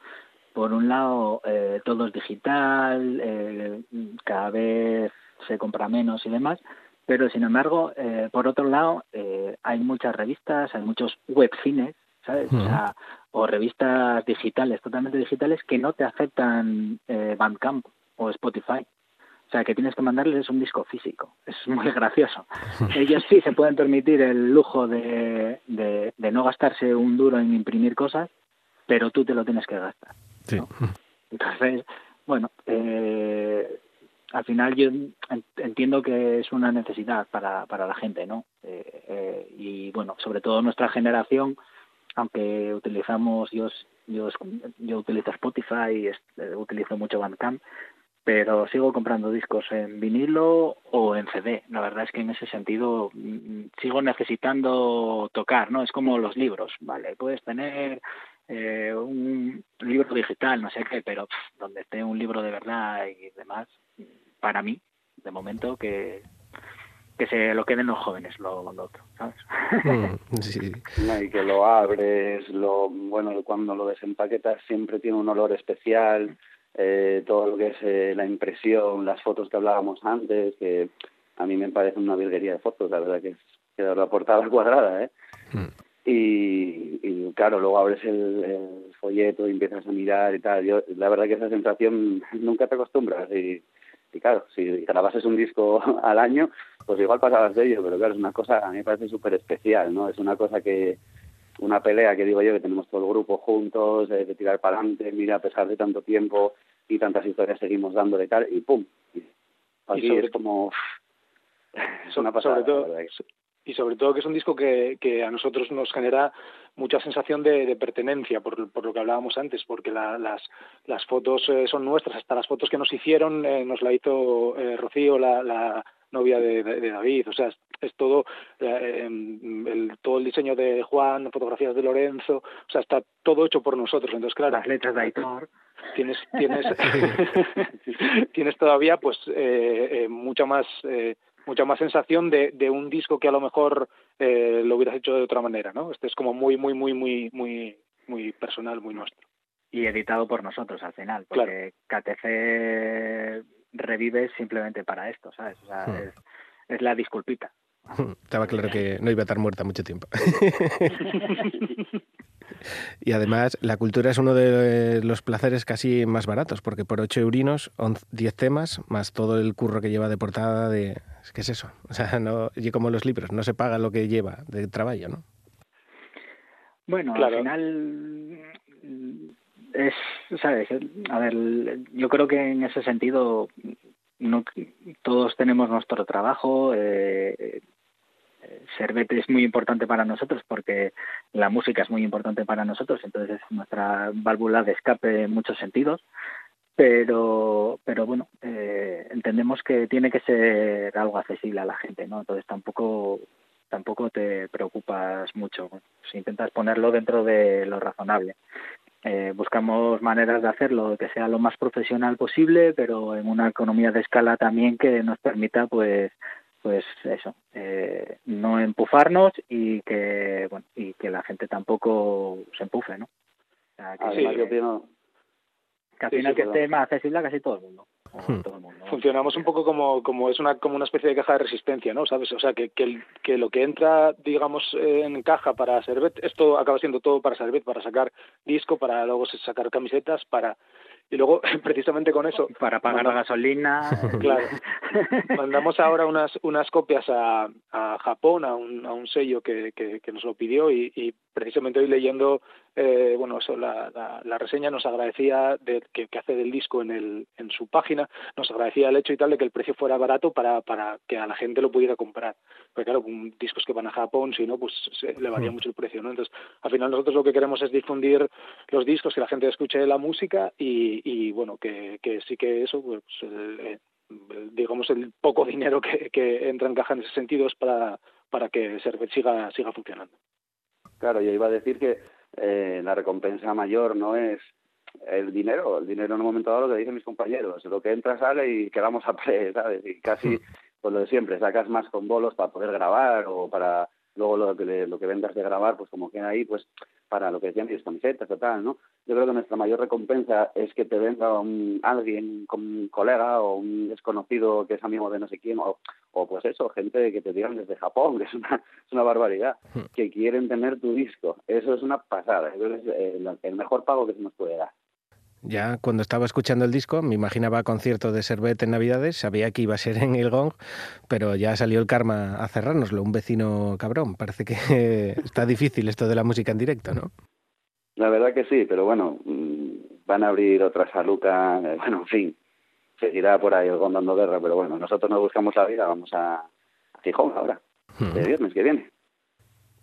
Por un lado, eh, todo es digital, eh, cada vez se compra menos y demás, pero sin embargo, eh, por otro lado, hay muchas revistas, hay muchos webcines, ¿sabes? O, o revistas digitales, totalmente digitales, que no te aceptan Bandcamp o Spotify. O sea, que tienes que mandarles un disco físico. Es muy [laughs] gracioso. Ellos sí se pueden permitir el lujo de, de, de no gastarse un duro en imprimir cosas, pero tú te lo tienes que gastar. Entonces, bueno, eh, al final yo entiendo que es una necesidad para, para la gente, ¿no? Eh, eh, y bueno, sobre todo nuestra generación, aunque utilizamos, yo, yo, yo utilizo Spotify, eh, utilizo mucho Bandcamp, pero sigo comprando discos en vinilo o en CD. La verdad es que en ese sentido mm, sigo necesitando tocar, ¿no? Es como los libros, ¿vale? Puedes tener eh, un libro digital, no sé qué, pero pff, donde esté un libro de verdad y demás, para mí, de momento, que, que se lo queden los jóvenes, lo, lo otro, ¿sabes? Mm, [laughs] sí. No, y que lo abres, lo bueno, cuando lo desempaquetas siempre tiene un olor especial, eh, todo lo que es eh, la impresión, las fotos que hablábamos antes, que a mí me parece una virguería de fotos, la verdad que es que la portada [laughs] cuadrada, ¿eh? Y, y, claro, luego abres el, el, folleto y empiezas a mirar y tal. Yo, la verdad que esa sensación [laughs] nunca te acostumbras. Y, y claro, si grabases un disco [laughs] al año, pues igual pasabas de ello, pero claro, es una cosa, a mí me parece súper especial, ¿no? Es una cosa que, una pelea que digo yo, que tenemos todo el grupo juntos, de, de tirar para adelante, mira, a pesar de tanto tiempo y tantas historias seguimos dándole y tal, y pum. Y, aquí sobre es como... [laughs] Es una sobre pasada, todo, la verdad. y sobre todo que es un disco que, que a nosotros nos genera mucha sensación de, de pertenencia por, por, lo que hablábamos antes porque la, las las fotos eh, son nuestras hasta las fotos que nos hicieron eh, nos la hizo eh, Rocío la, la novia de, David o sea es, es todo eh, el, todo el diseño de Juan fotografías de Lorenzo o sea está todo hecho por nosotros entonces claro las letras de Aitor tienes tienes [laughs] [laughs] tienes todavía pues eh, eh, mucha más eh, mucha más sensación de, de un disco que a lo mejor lo hubieras hecho de otra manera, ¿no? Este es como muy, muy, muy, muy, muy, muy personal, muy nuestro. Y editado por nosotros al final, porque claro. KTC revive simplemente para esto, ¿sabes? O sea, hmm. es, es la disculpita. Estaba claro que no iba a estar muerta mucho tiempo. [laughs] y además, la cultura es uno de los placeres casi más baratos, porque por 8 eurinos, 10 temas, más todo el curro que lleva de portada de... ¿Qué es eso? O sea, no, y como los libros, no se paga lo que lleva de trabajo, ¿no? Bueno, claro. al final es, ¿sabes? A ver, yo creo que en ese sentido no, todos tenemos nuestro trabajo. Eh, Servet es muy importante para nosotros porque la música es muy importante para nosotros, entonces es nuestra válvula de escape en muchos sentidos. Pero, pero bueno, eh, entendemos que tiene que ser algo accesible a la gente, ¿no? Entonces tampoco tampoco te preocupas mucho. Si intentas ponerlo dentro de lo razonable. Eh, buscamos maneras de hacerlo que sea lo más profesional posible, pero en una economía de escala también que nos permita, pues, pues eso, eh, no empufarnos y que, bueno, y que la gente tampoco se empufe, ¿no? O sea, que, yo opino... que al final sí, sí, que esté más accesible a casi todo el mundo. Hmm. Todo el mundo Funcionamos un poco como, como es una como una especie de caja de resistencia, ¿no? ¿Sabes? O sea, que, que, el, que lo que entra, digamos, en caja para Servet, esto acaba siendo todo para Servet, para sacar disco, para luego sacar camisetas, para y luego [laughs] precisamente con eso para pagar mandamos, la gasolina [laughs] claro mandamos ahora unas unas copias a, a Japón a un, a un sello que, que, que nos lo pidió y, y precisamente hoy leyendo eh, bueno eso la, la, la, reseña nos agradecía de, que, que hace del disco en el en su página nos agradecía el hecho y tal de que el precio fuera barato para para que a la gente lo pudiera comprar. Porque claro un, discos que van a Japón si no pues se elevaría mucho el precio no entonces al final nosotros lo que queremos es difundir los discos que la gente escuche la música y, y bueno que, que sí que eso pues el, el, digamos el poco dinero que, que entra en caja en ese sentido es para para que Servet siga siga funcionando Claro, yo iba a decir que eh, la recompensa mayor no es el dinero, el dinero en un momento dado lo que dicen mis compañeros, lo que entra sale y quedamos a [laughs] pre, ¿sabes? Y casi, pues lo de siempre, sacas más con bolos para poder grabar o para luego lo que, lo que vendas de grabar, pues como queda ahí, pues para lo que decían mis camisetas o tal, ¿no? Yo creo que nuestra mayor recompensa es que te venga un, alguien, como un colega o un desconocido que es amigo de no sé quién, o, o pues eso, gente que te digan desde Japón, [laughs] que es una, es una barbaridad, que quieren tener tu disco. Eso es una pasada, yo creo que es el, el mejor pago que se nos puede dar. Ya cuando estaba escuchando el disco, me imaginaba concierto de Servet en Navidades, sabía que iba a ser [laughs] en el Gong, pero ya salió el karma a cerrárnoslo, un vecino cabrón. Parece que [laughs] está difícil esto de la música en directo, ¿no? La verdad que sí, pero bueno, mm, van a abrir otra saluca, bueno, en fin, seguirá por ahí el Gong dando guerra, pero bueno, nosotros nos buscamos la vida, vamos a, Gijón ahora, de viernes que viene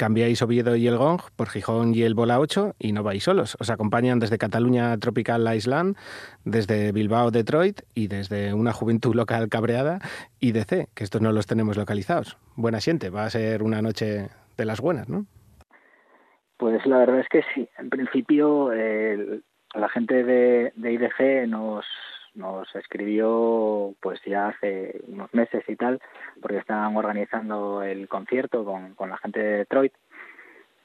cambiáis Oviedo y el Gong por Gijón y el Bola 8 y no vais solos. Os acompañan desde Cataluña Tropical Island, desde Bilbao Detroit y desde una juventud local cabreada y que estos no los tenemos localizados. Buena siente, va a ser una noche de las buenas, ¿no? Pues la verdad es que sí. En principio, la gente de, de IDC nos, nos escribió pues ya hace unos meses y tal, porque estaban organizando el concierto con, con la gente de Detroit.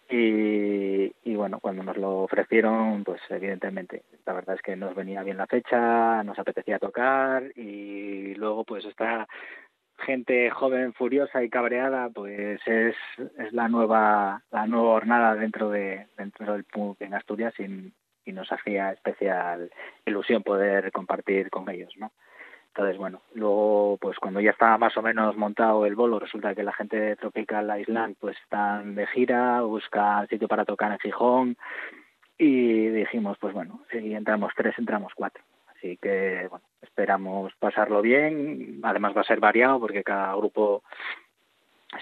Y, y bueno, cuando nos lo ofrecieron, pues evidentemente, la verdad es que nos venía bien la fecha, nos apetecía tocar y luego pues está gente joven, furiosa y cabreada, pues es, es la nueva la nueva jornada dentro de dentro del punk en Asturias y, y nos hacía especial ilusión poder compartir con ellos, ¿no? Entonces, bueno, luego, pues cuando ya estaba más o menos montado el bolo, resulta que la gente de Tropical Island, pues están de gira, buscan sitio para tocar en Gijón, y dijimos, pues bueno, si entramos tres, entramos cuatro. Así que, bueno, esperamos pasarlo bien. Además va a ser variado porque cada grupo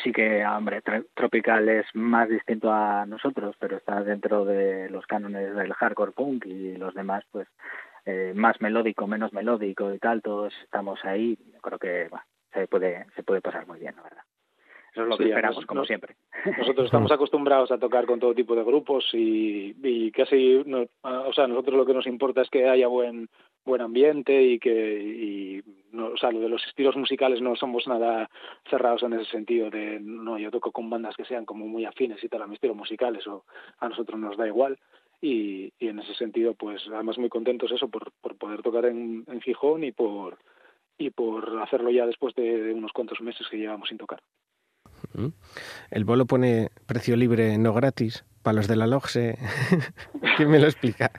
sí que, hombre, Tropical es más distinto a nosotros, pero está dentro de los cánones del hardcore punk y los demás, pues, eh, más melódico, menos melódico y tal, todos estamos ahí. Creo que bueno, se puede se puede pasar muy bien, la verdad. Eso es lo que Sí, esperamos, nos- como siempre. Nosotros [laughs] estamos acostumbrados a tocar con todo tipo de grupos y, y casi, no, o sea, nosotros lo que nos importa es que haya buen buen ambiente y que, y, no, o sea, lo de los estilos musicales no somos nada cerrados en ese sentido de, no, yo toco con bandas que sean como muy afines y tal a mi estilo musical, eso a nosotros nos da igual. Y, en ese sentido, pues además muy contentos eso por, por poder tocar en, en Gijón y por y por hacerlo ya después de, de unos cuantos meses que llevamos sin tocar. El bolo pone precio libre, no gratis, para los de la LOGSE. [laughs] ¿Quién me lo explica?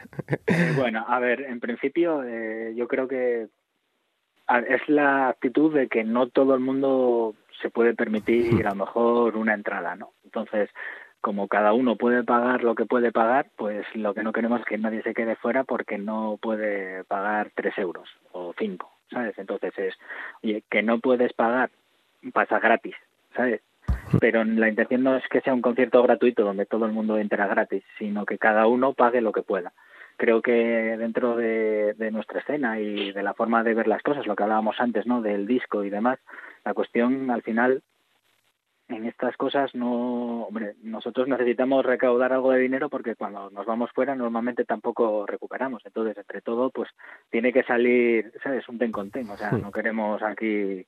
Bueno, a ver, en principio eh, yo creo que es la actitud de que no todo el mundo se puede permitir a lo mejor una entrada, ¿no? Entonces, como cada uno puede pagar lo que puede pagar, pues lo que no queremos es que nadie se quede fuera porque no puede pagar tres euros o cinco, ¿sabes? Entonces es, oye, que no puedes pagar, pasa gratis, ¿sabes? Pero la intención no es que sea un concierto gratuito donde todo el mundo entra gratis, sino que cada uno pague lo que pueda. Creo que dentro de, de nuestra escena y de la forma de ver las cosas, lo que hablábamos antes, ¿no? Del disco y demás, la cuestión al final en estas cosas no, hombre, nosotros necesitamos recaudar algo de dinero porque cuando nos vamos fuera normalmente tampoco recuperamos. Entonces, entre todo, pues tiene que salir, ¿sabes? Un ten con ten. O sea, Hmm. no queremos aquí,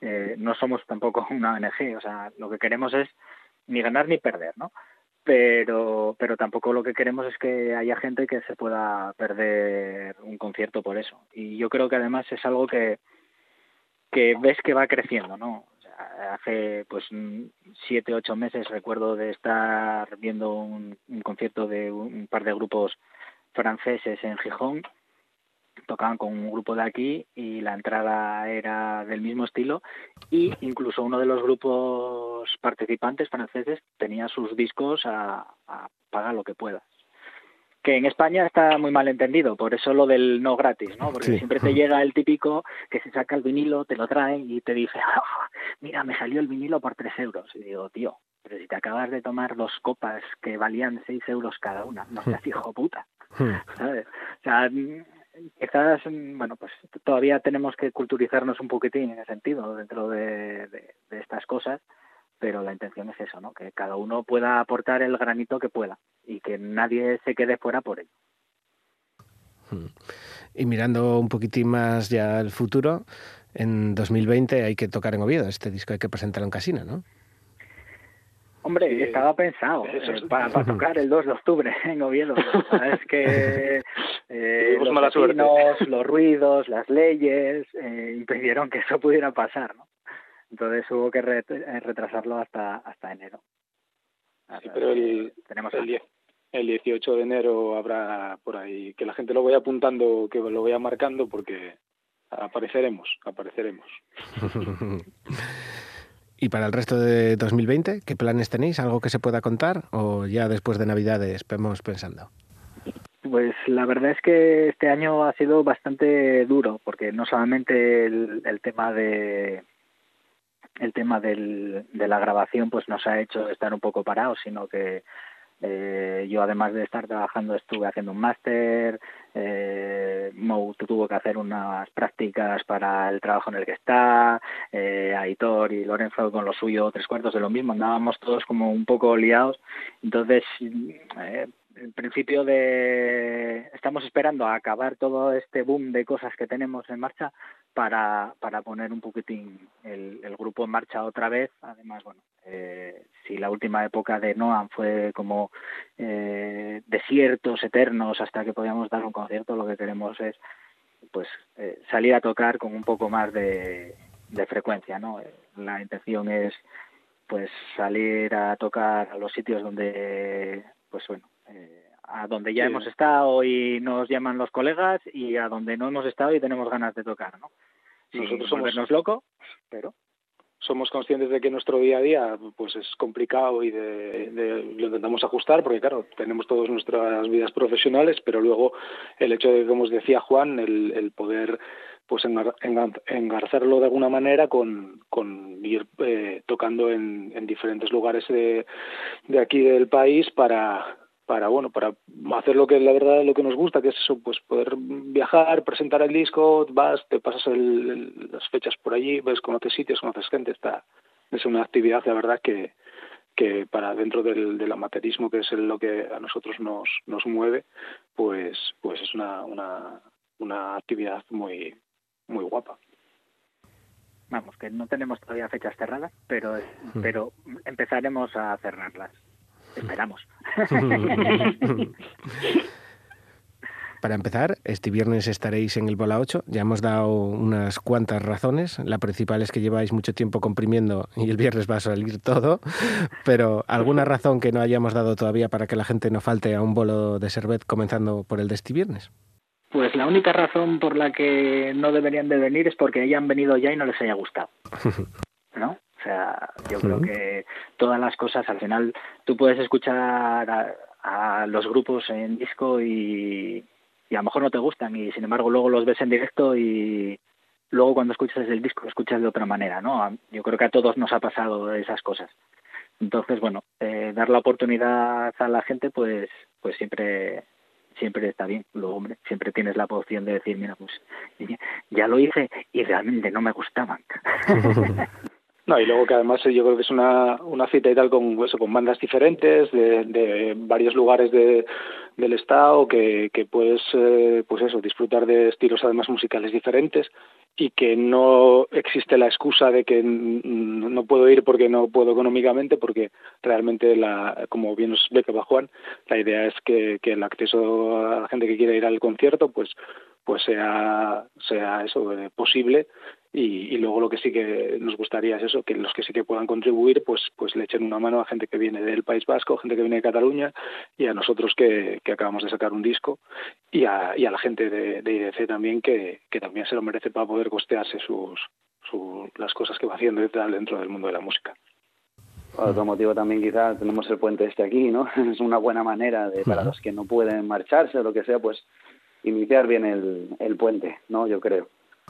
eh, no somos tampoco [laughs] una ONG. O sea, lo que queremos es ni ganar ni perder, ¿no? Pero, pero tampoco lo que queremos es que haya gente que se pueda perder un concierto por eso. Y yo creo que además es algo que, que ves que va creciendo, ¿no? O sea, hace pues siete, ocho meses recuerdo de estar viendo un, concierto de un par de grupos franceses en Gijón tocaban con un grupo de aquí y la entrada era del mismo estilo y incluso uno de los grupos participantes franceses tenía sus discos a, a paga lo que puedas que en España está muy mal entendido, por eso lo del no gratis, ¿no? Porque Sí. siempre te llega el típico que se saca el vinilo, te lo trae y te dice, [laughs] "Ah, mira, me salió el vinilo por tres euros. Y digo, tío, pero si te acabas de tomar dos copas que valían seis euros cada una, no seas hijo puta. ¿sabes? O sea, quizás, mm, bueno, pues todavía tenemos que culturizarnos un poquitín en ese sentido dentro de, estas cosas, pero la intención es eso, ¿no? Que cada uno pueda aportar el granito que pueda y que nadie se quede fuera por ello. Y mirando un poquitín más ya al futuro, en 2020 hay que tocar en Oviedo. Este disco hay que presentarlo en Casina, ¿no? Hombre, estaba pensado eso eh, es- para, para tocar el 2 de octubre [laughs] en Oviedo. Es que [laughs] eh, los mala suerte. vecinos, [laughs] los ruidos, las leyes eh, impidieron que eso pudiera pasar, ¿no? Entonces hubo que ret- eh, retrasarlo hasta hasta enero. Sí, pero el, Tenemos el, el 18 de enero habrá por ahí, que la gente lo vaya apuntando, que lo vaya marcando, porque apareceremos, apareceremos. Y para el resto de 2020, ¿qué planes tenéis? ¿Algo que se pueda contar? ¿O ya después de Navidades vamos pensando? Pues la verdad es que este año ha sido bastante duro, porque no solamente el, tema de el tema del, de la grabación pues nos ha hecho estar un poco parados, sino que eh, yo además de estar trabajando estuve haciendo un máster, eh, Mou tuvo que hacer unas prácticas para el trabajo en el que está, eh, Aitor y Lorenzo con lo suyo tres cuartos de lo mismo, andábamos todos como un poco liados, entonces eh, en principio de estamos esperando a acabar todo este boom de cosas que tenemos en marcha para, para poner un poquitín el, el grupo en marcha otra vez. Además, bueno, eh, si la última época de Noam fue como eh, desiertos eternos hasta que podíamos dar un concierto, lo que queremos es pues eh, salir a tocar con un poco más de de frecuencia, ¿no? La intención es pues salir a tocar a los sitios donde, pues bueno, eh, a donde ya Sí. hemos estado y nos llaman los colegas y a donde no hemos estado y tenemos ganas de tocar, ¿no? Nosotros somos- volvernos locos, pero somos conscientes de que nuestro día a día pues es complicado y de, de- lo intentamos ajustar porque claro tenemos todas nuestras vidas profesionales pero luego el hecho de como os decía Juan el, el poder pues engar- engar- engarzarlo de alguna manera con, con ir eh, tocando en, en diferentes lugares de, de aquí del país para para bueno para hacer lo que la verdad lo que nos gusta que es eso pues poder viajar presentar el disco vas te pasas el- el- las fechas por allí ves conoces sitios conoces gente está es una actividad la verdad que que para dentro del, del amateurismo que es lo que a nosotros nos nos mueve pues pues es una una una actividad muy muy guapa vamos, que no tenemos todavía fechas cerradas, pero Mm. pero empezaremos a cerrarlas. Esperamos. [laughs] Para empezar, este viernes estaréis en el Bola 8. Ya hemos dado unas cuantas razones. La principal es que lleváis mucho tiempo comprimiendo y el viernes va a salir todo. Pero ¿alguna razón que no hayamos dado todavía para que la gente no falte a un bolo de Servet comenzando por el de este viernes? Pues la única razón por la que no deberían de venir es porque hayan venido ya y no les haya gustado, [laughs] ¿no? O sea, yo creo que todas las cosas, al final, tú puedes escuchar a, a los grupos en disco y, y a lo mejor no te gustan y sin embargo luego los ves en directo y luego cuando escuchas el disco lo escuchas de otra manera, ¿no? Yo creo que a todos nos ha pasado esas cosas. Entonces, bueno, eh, dar la oportunidad a la gente, pues, pues siempre, siempre está bien. Luego, hombre, siempre tienes la opción de decir, mira, pues ya lo hice y realmente no me gustaban. [laughs] No, y luego que además eh, yo creo que es una, una cita y tal con eso, con bandas diferentes de, varios lugares de, del estado que, que puedes eh, pues eso, disfrutar de estilos además musicales diferentes y que no existe la excusa de que no puedo ir porque no puedo económicamente porque realmente la como bien nos explicaba Juan la idea es que, el acceso a la gente que quiere ir al concierto pues pues sea sea eso eh, posible y, y luego lo que sí que nos gustaría es eso que los que sí que puedan contribuir pues pues le echen una mano a gente que viene del País Vasco gente que viene de Cataluña y a nosotros que, que acabamos de sacar un disco y a, y a la gente de, de IDC también que, que también se lo merece para poder costearse sus, su- las cosas que va haciendo y tal dentro del mundo de la música Otro motivo también quizá tenemos el puente este aquí, ¿no? [laughs] Es una buena manera de para los que no pueden marcharse o lo que sea, pues iniciar bien el, el puente, ¿no? Yo creo.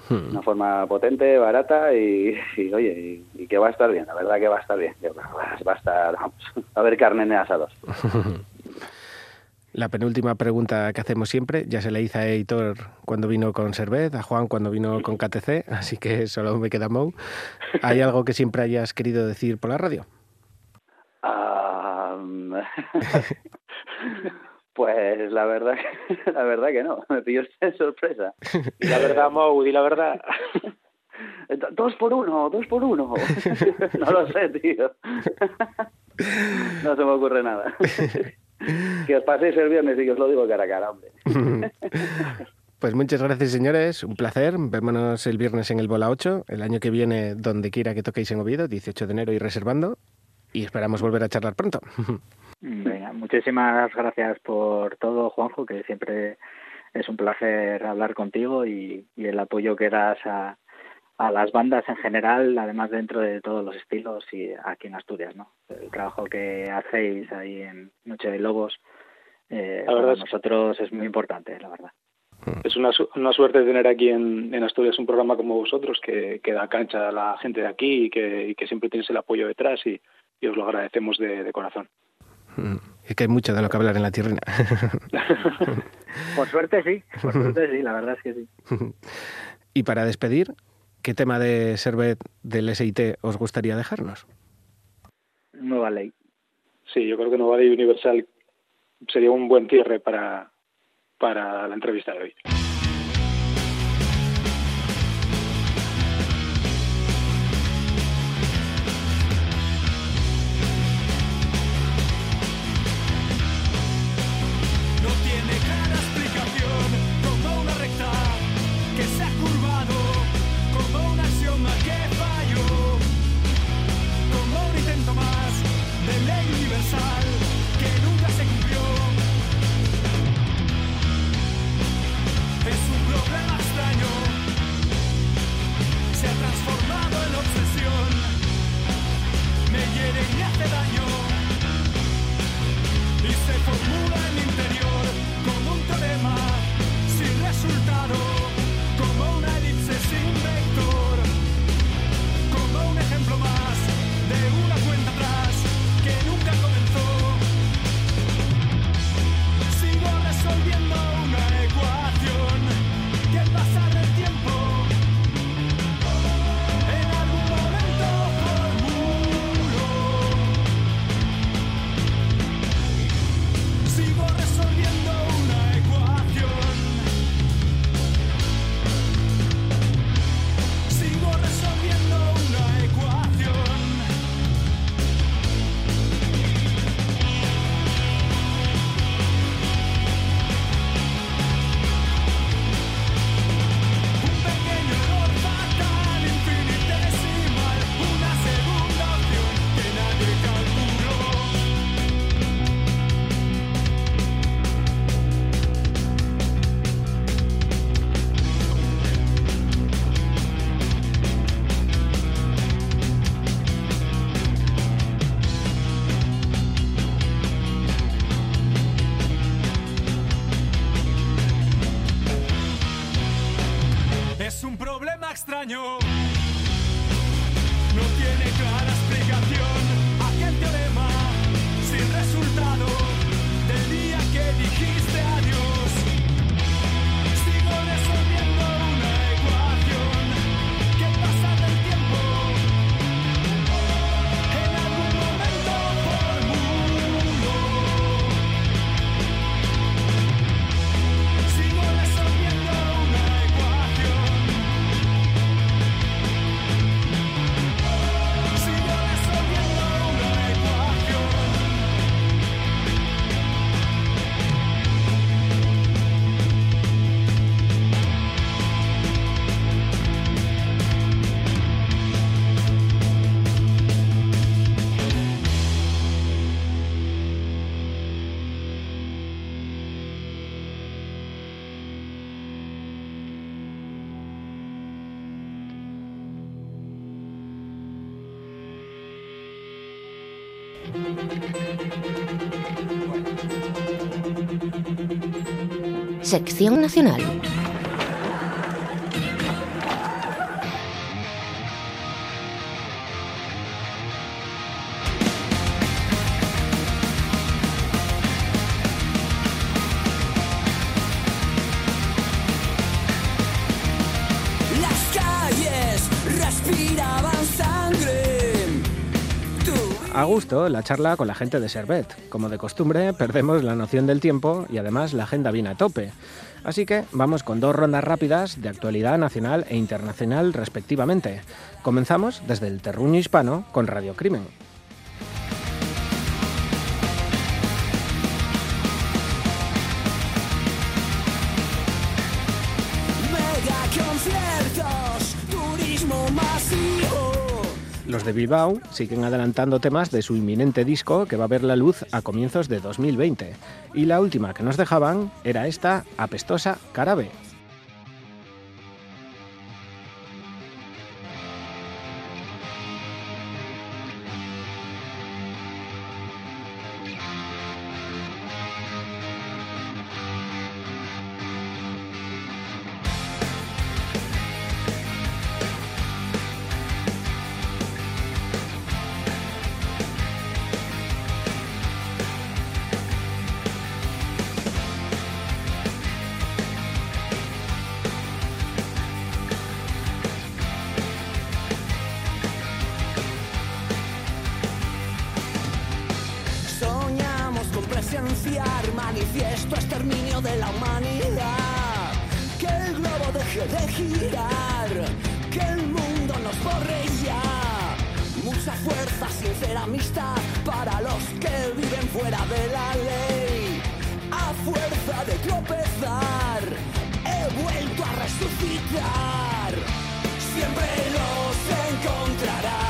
Hmm. Una forma potente, barata y, y, oye, y, y que va a estar bien, la verdad que va a estar bien. Que Va a estar, vamos, a ver carne en asados. [laughs] La penúltima pregunta que hacemos siempre, ya se la hice a Editor cuando vino con Servet, a Juan cuando vino con KTC, así que solo me queda Mou. ¿Hay algo que siempre hayas querido decir por la radio? Ah, [laughs] pues la verdad, [laughs] la verdad que no, [laughs] me pilló sorpresa. [laughs] y la verdad di la verdad Do- Dos por uno, dos por uno. No lo sé, tío. No se me ocurre nada. Que os paséis el viernes y que os lo digo cara a cara, hombre. Pues muchas gracias, señores. Un placer. Vémonos el viernes en el Bola 8, el año que viene, donde quiera que toquéis en Oviedo, 18 de enero y reservando. Y esperamos volver a charlar pronto. Venga, muchísimas gracias por todo, Juanjo, que siempre es un placer hablar contigo y, y el apoyo que das a, a las bandas en general, además dentro de todos los estilos y aquí en Asturias, ¿no? El trabajo que hacéis ahí en Noche de Lobos eh, para es- nosotros es muy importante, la verdad. es una, su- una suerte tener aquí en, en Asturias un programa como vosotros que, que da cancha a la gente de aquí y que, y que siempre tienes el apoyo detrás y, y os lo agradecemos de, de corazón. Es que hay mucho de lo que hablar en la tierrina. [laughs] Por suerte sí, por suerte sí, la verdad es que sí. y para despedir, ¿qué tema de Servet del SIT os gustaría dejarnos? Nueva ley. Sí, yo creo que Nova Day Universal sería un buen cierre para, para la entrevista de hoy. Sección Nacional. Gusto, la charla con la gente de Servet. Como de costumbre, perdemos la noción del tiempo y además la agenda viene a tope. Así que vamos con dos rondas rápidas de actualidad nacional e internacional respectivamente. Comenzamos desde el terruño hispano con Radio Crimen. Los de Bilbao siguen adelantando temas de su inminente disco que va a ver la luz a comienzos de 2020. Y la última que nos dejaban era esta apestosa Carabe. Presenciar manifiesto exterminio de la humanidad. Que el globo deje de girar, que el mundo nos borre ya. Mucha fuerza, sincera amistad para los que viven fuera de la ley. A fuerza de tropezar, he vuelto a resucitar. Siempre los encontrarás.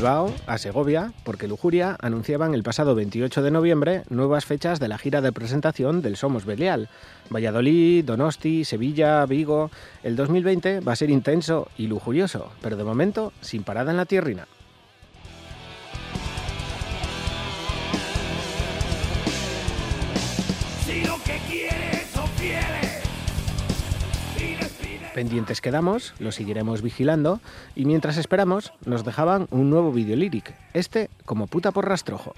Bilbao a Segovia, porque Lujuria anunciaban el pasado 28 de noviembre nuevas fechas de la gira de presentación del Somos Belial. Valladolid, Donosti, Sevilla, Vigo. El 2020 va a ser intenso y lujurioso, pero de momento sin parada en la tierrina. pendientes quedamos, lo seguiremos vigilando y mientras esperamos nos dejaban un nuevo video líric, este como puta por rastrojo.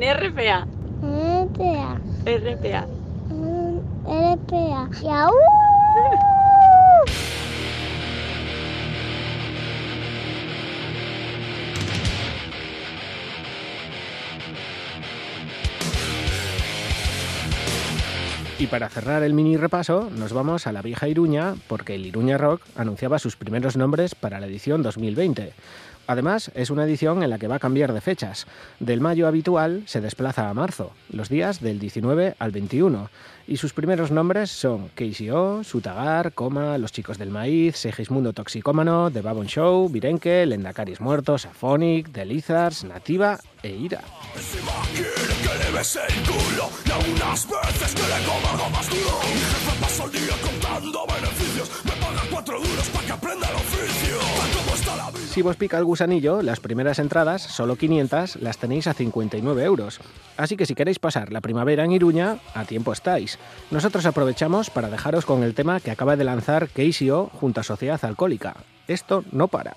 RPA. RPA. RPA. RPA. ¡Yau! Uh. Y para cerrar el mini repaso, nos vamos a la vieja Iruña, porque el Iruña Rock anunciaba sus primeros nombres para la edición 2020. Además, es una edición en la que va a cambiar de fechas. Del mayo habitual se desplaza a marzo, los días del 19 al 21, y sus primeros nombres son KCO, Sutagar, Coma, Los Chicos del Maíz, Segismundo Toxicómano, The Babon Show, Virenque, Lendacaris Muertos, Afonic, The Lizards, Nativa e Ira. Si vos pica el gusanillo, las primeras entradas, solo 500, las tenéis a 59 euros. Así que si queréis pasar la primavera en Iruña, a tiempo estáis. Nosotros aprovechamos para dejaros con el tema que acaba de lanzar Keisio junto a Sociedad Alcohólica. Esto no para.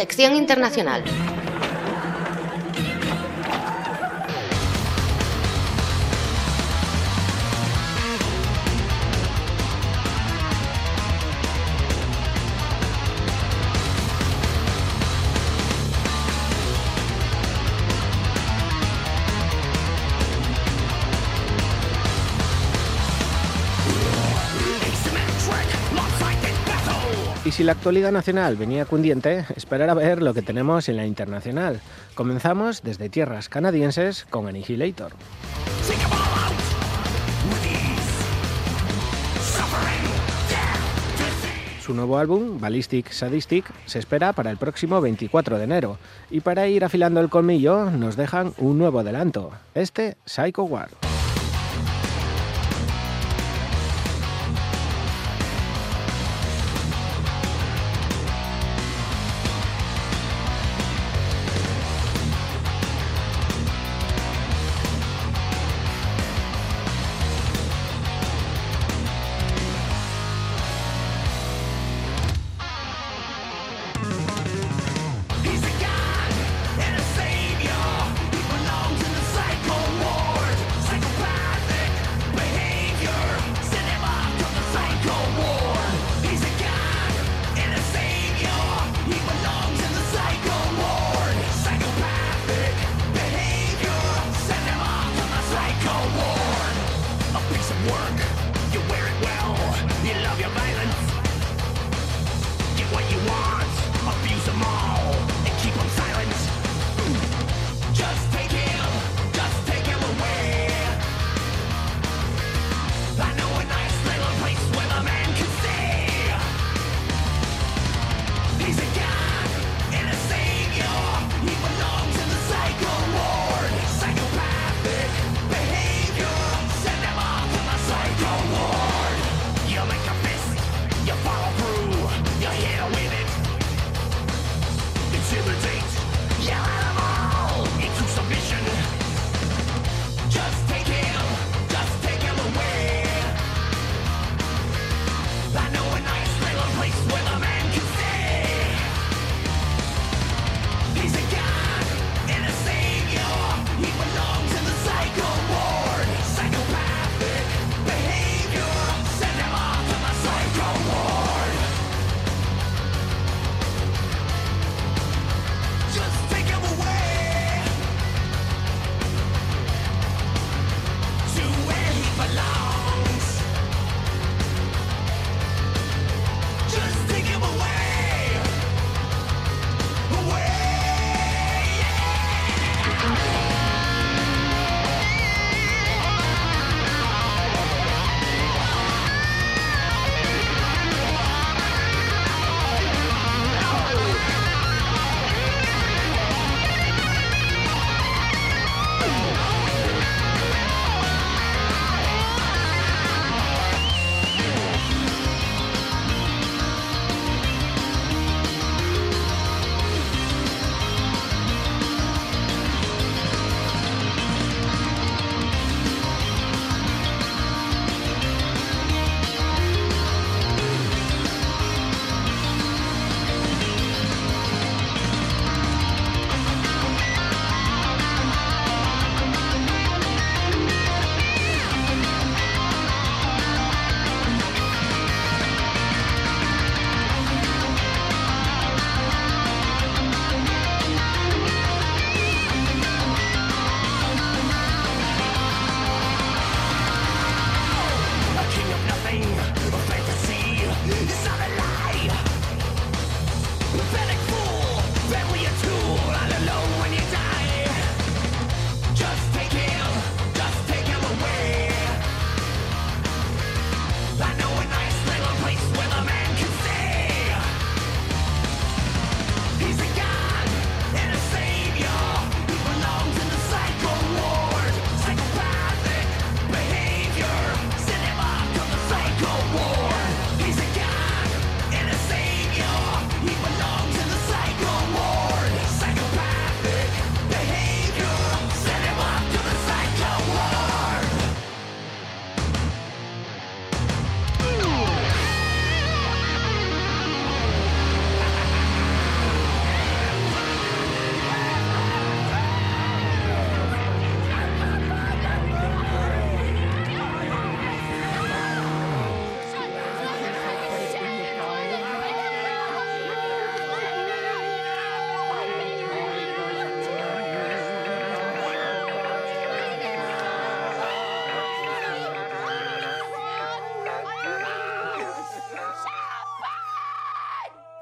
Sección internacional. Si la actualidad nacional venía cundiente, esperar a ver lo que tenemos en la internacional. Comenzamos desde tierras canadienses con Annihilator. Su nuevo álbum, Ballistic Sadistic, se espera para el próximo 24 de enero. Y para ir afilando el colmillo, nos dejan un nuevo adelanto, este Psycho War.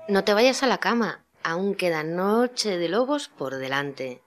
No te vayas a la cama, aún queda noche de lobos por delante.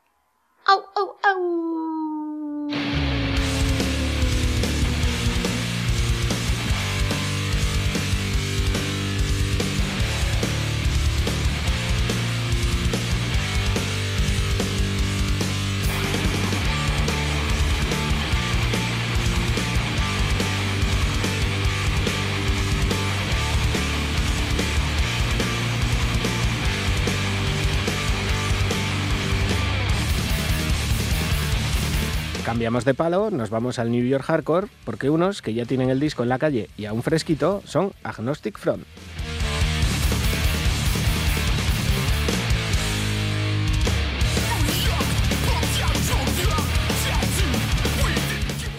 Cambiamos de palo, nos vamos al New York Hardcore, porque unos que ya tienen el disco en la calle y aún fresquito son Agnostic Front.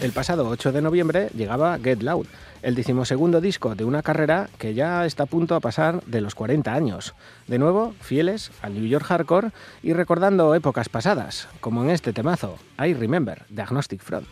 El pasado 8 de noviembre llegaba Get Loud, el decimosegundo disco de una carrera que ya está a punto de pasar de los 40 años. De nuevo, fieles al New York Hardcore y recordando épocas pasadas, como en este temazo, I Remember, Diagnostic Front.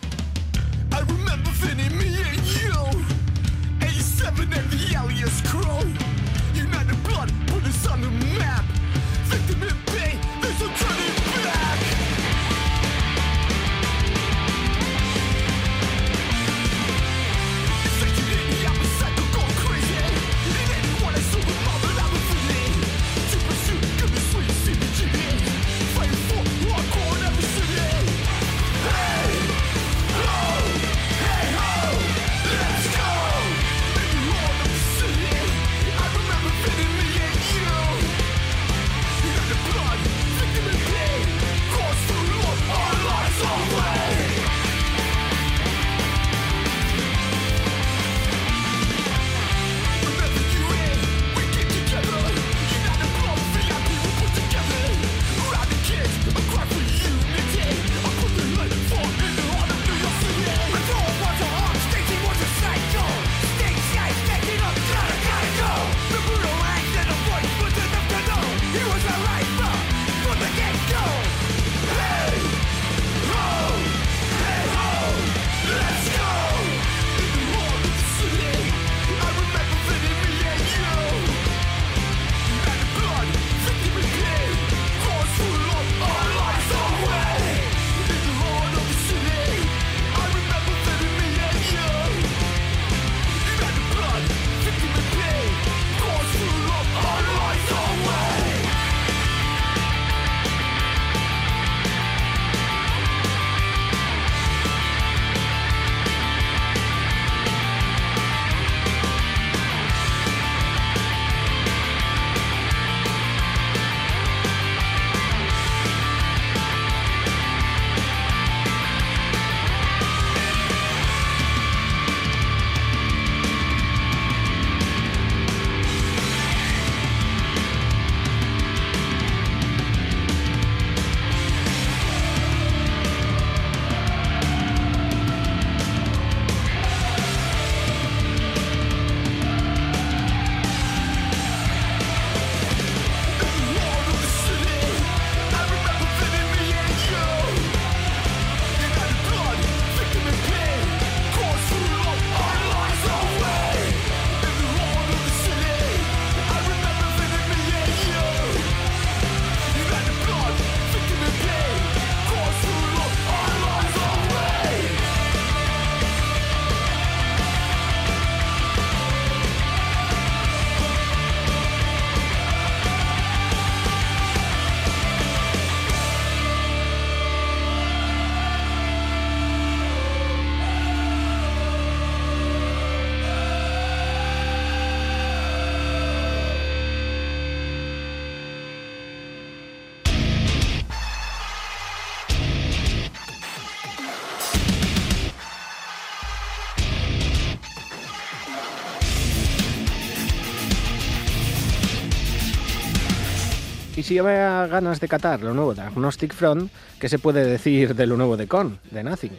si había ganas de catar lo nuevo de Agnostic Front, ¿qué se puede decir de lo nuevo de Con, de Nothing?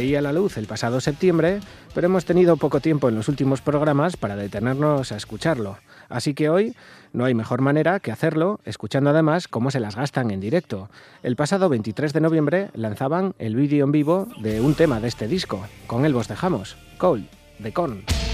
Veía la luz el pasado septiembre, pero hemos tenido poco tiempo en los últimos programas para detenernos a escucharlo. Así que hoy no hay mejor manera que hacerlo escuchando además cómo se las gastan en directo. El pasado 23 de noviembre lanzaban el vídeo en vivo de un tema de este disco. Con él vos dejamos, Cold, de Con.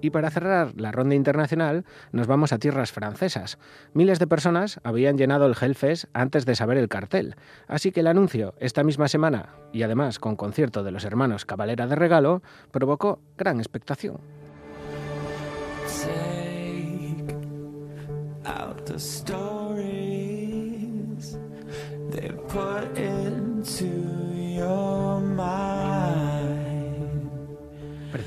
Y para cerrar la ronda internacional, nos vamos a tierras francesas. Miles de personas habían llenado el Hellfest antes de saber el cartel, así que el anuncio esta misma semana, y además con concierto de los hermanos Cabalera de regalo, provocó gran expectación. Take out the.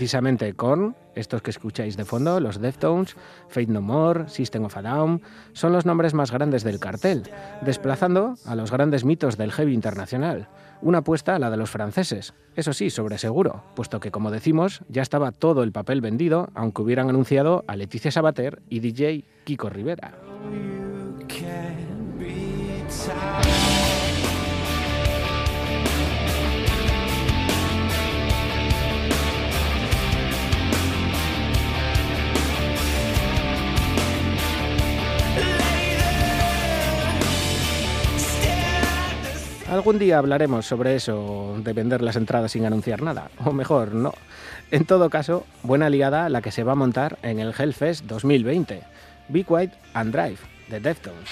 Precisamente con estos que escucháis de fondo, los Deftones, Fate No More, System of a Down, son los nombres más grandes del cartel, desplazando a los grandes mitos del heavy internacional. Una apuesta a la de los franceses, eso sí, sobre seguro, puesto que, como decimos, ya estaba todo el papel vendido, aunque hubieran anunciado a Leticia Sabater y DJ Kiko Rivera. Algún día hablaremos sobre eso de vender las entradas sin anunciar nada, o mejor, no. En todo caso, buena liada la que se va a montar en el Hellfest 2020. Be Quiet and Drive, de Deftones.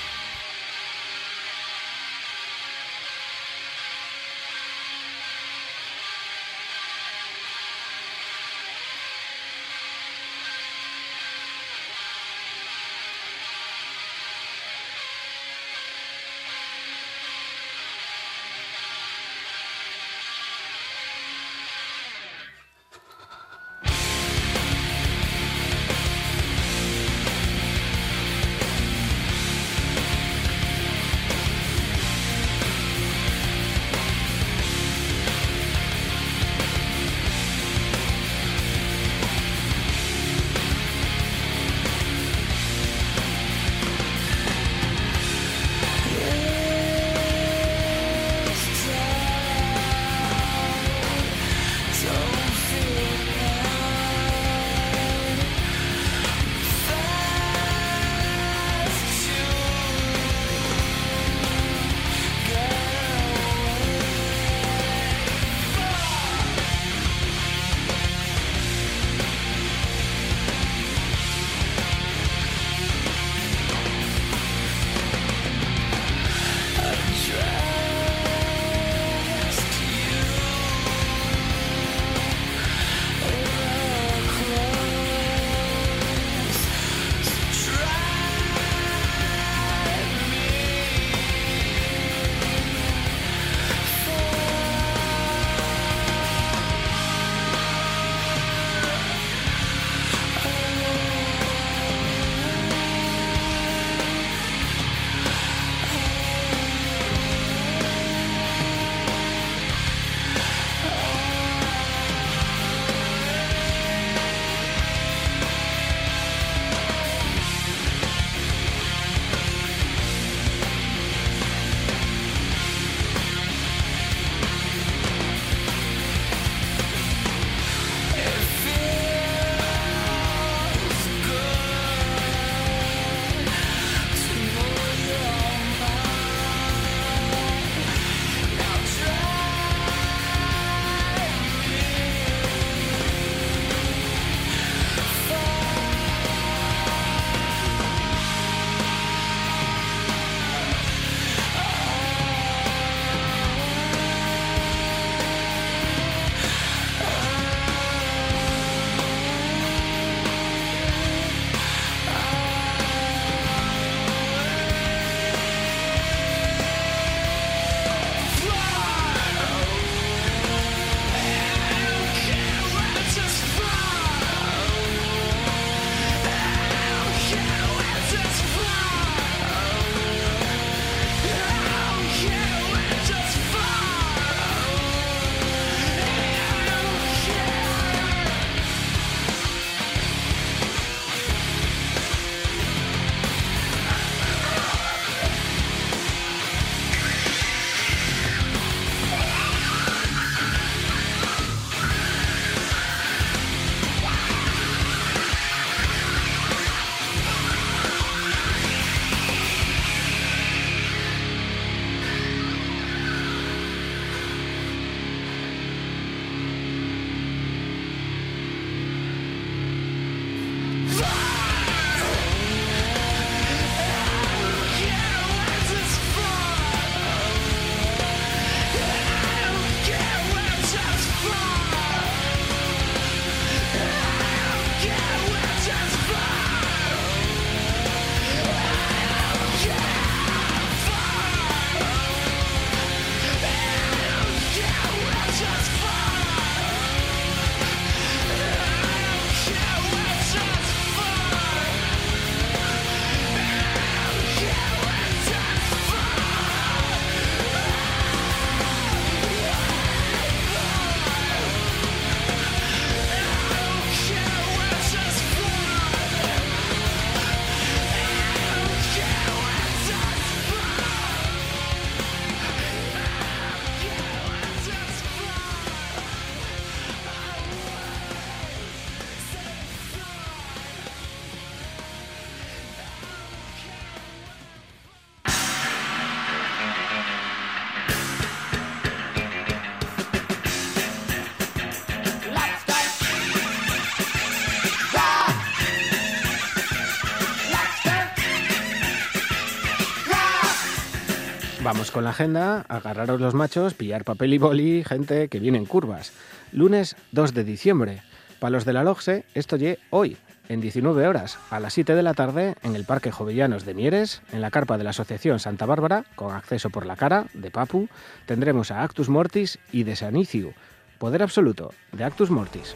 Con la agenda, agarraros los machos, pillar papel y boli, gente que viene en curvas. Lunes 2 de diciembre. Para los de la LOGSE, esto ye hoy, en 19 horas, a las 7 de la tarde, en el Parque Jovellanos de Mieres, en la carpa de la Asociación Santa Bárbara, con acceso por la cara, de Papu, tendremos a Actus Mortis y de Saniciu. Poder absoluto, de Actus Mortis.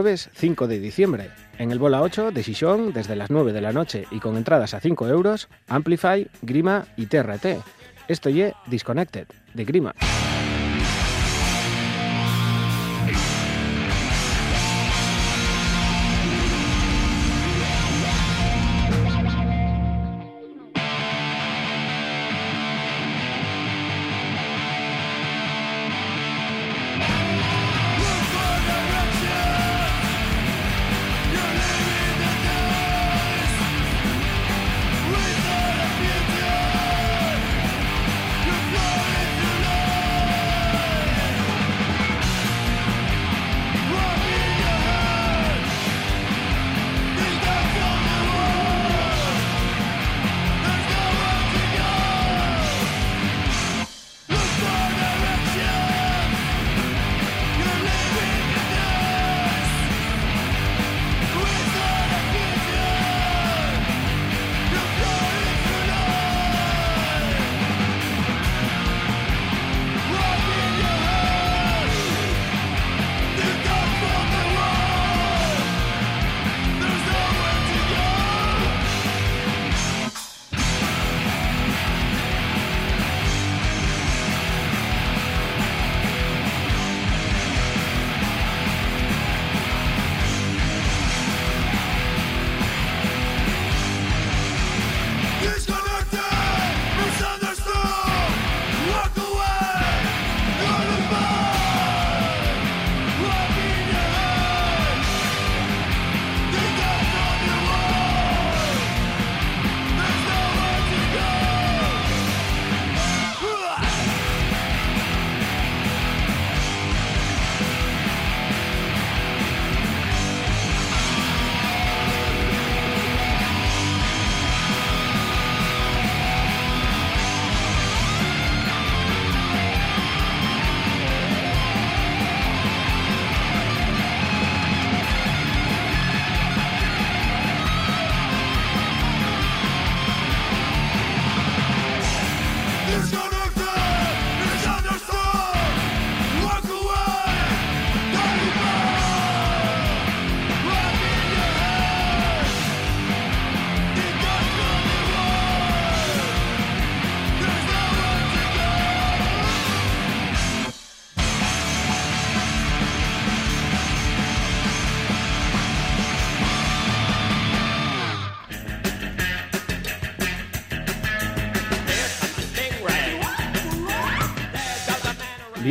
Jueves 5 de diciembre. En el Bola 8 de desde las 9 de la noche y con entradas a 5 euros, Amplify, Grima y TRT. Esto Disconnected, de Grima.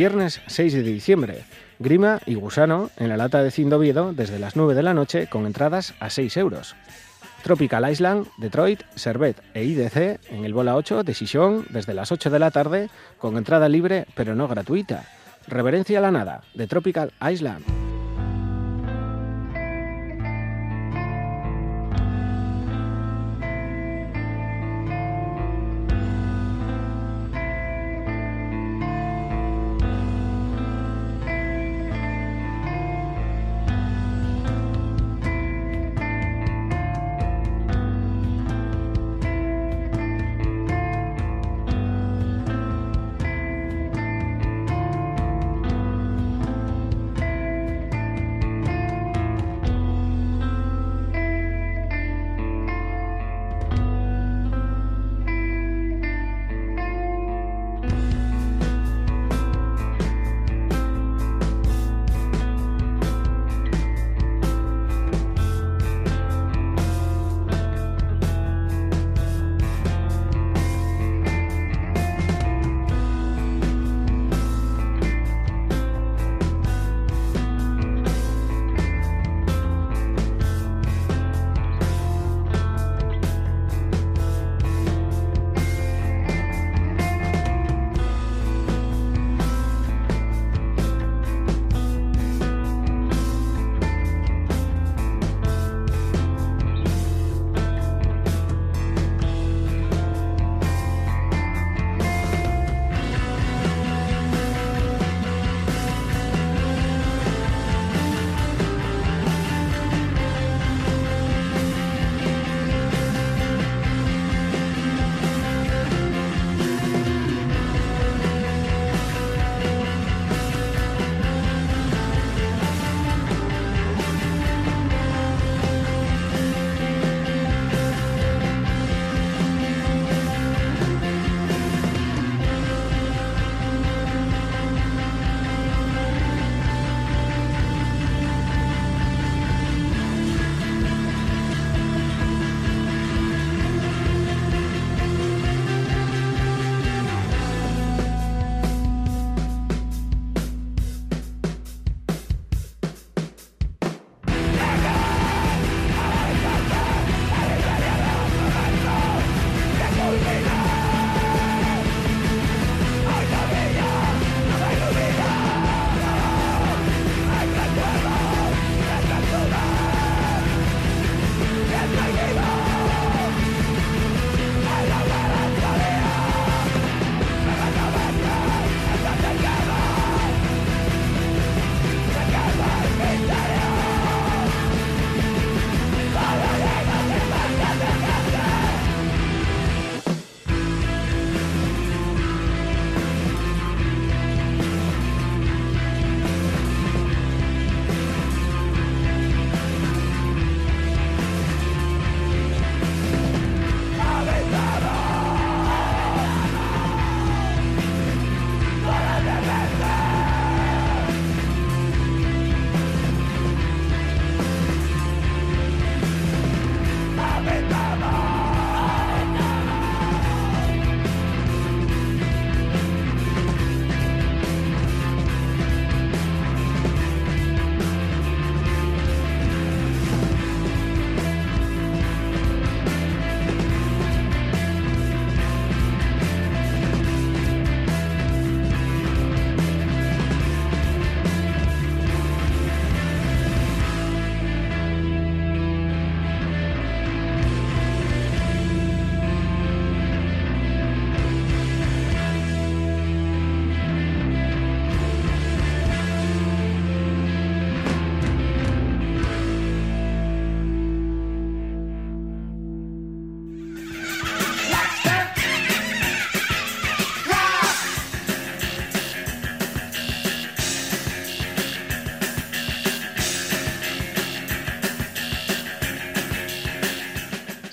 Viernes 6 de diciembre. Grima y Gusano en la lata de Cindo Oviedo desde las 9 de la noche con entradas a 6 euros. Tropical Island, Detroit, Servet e IDC en el Bola 8 de Sison desde las 8 de la tarde con entrada libre pero no gratuita. Reverencia a la nada de Tropical Island.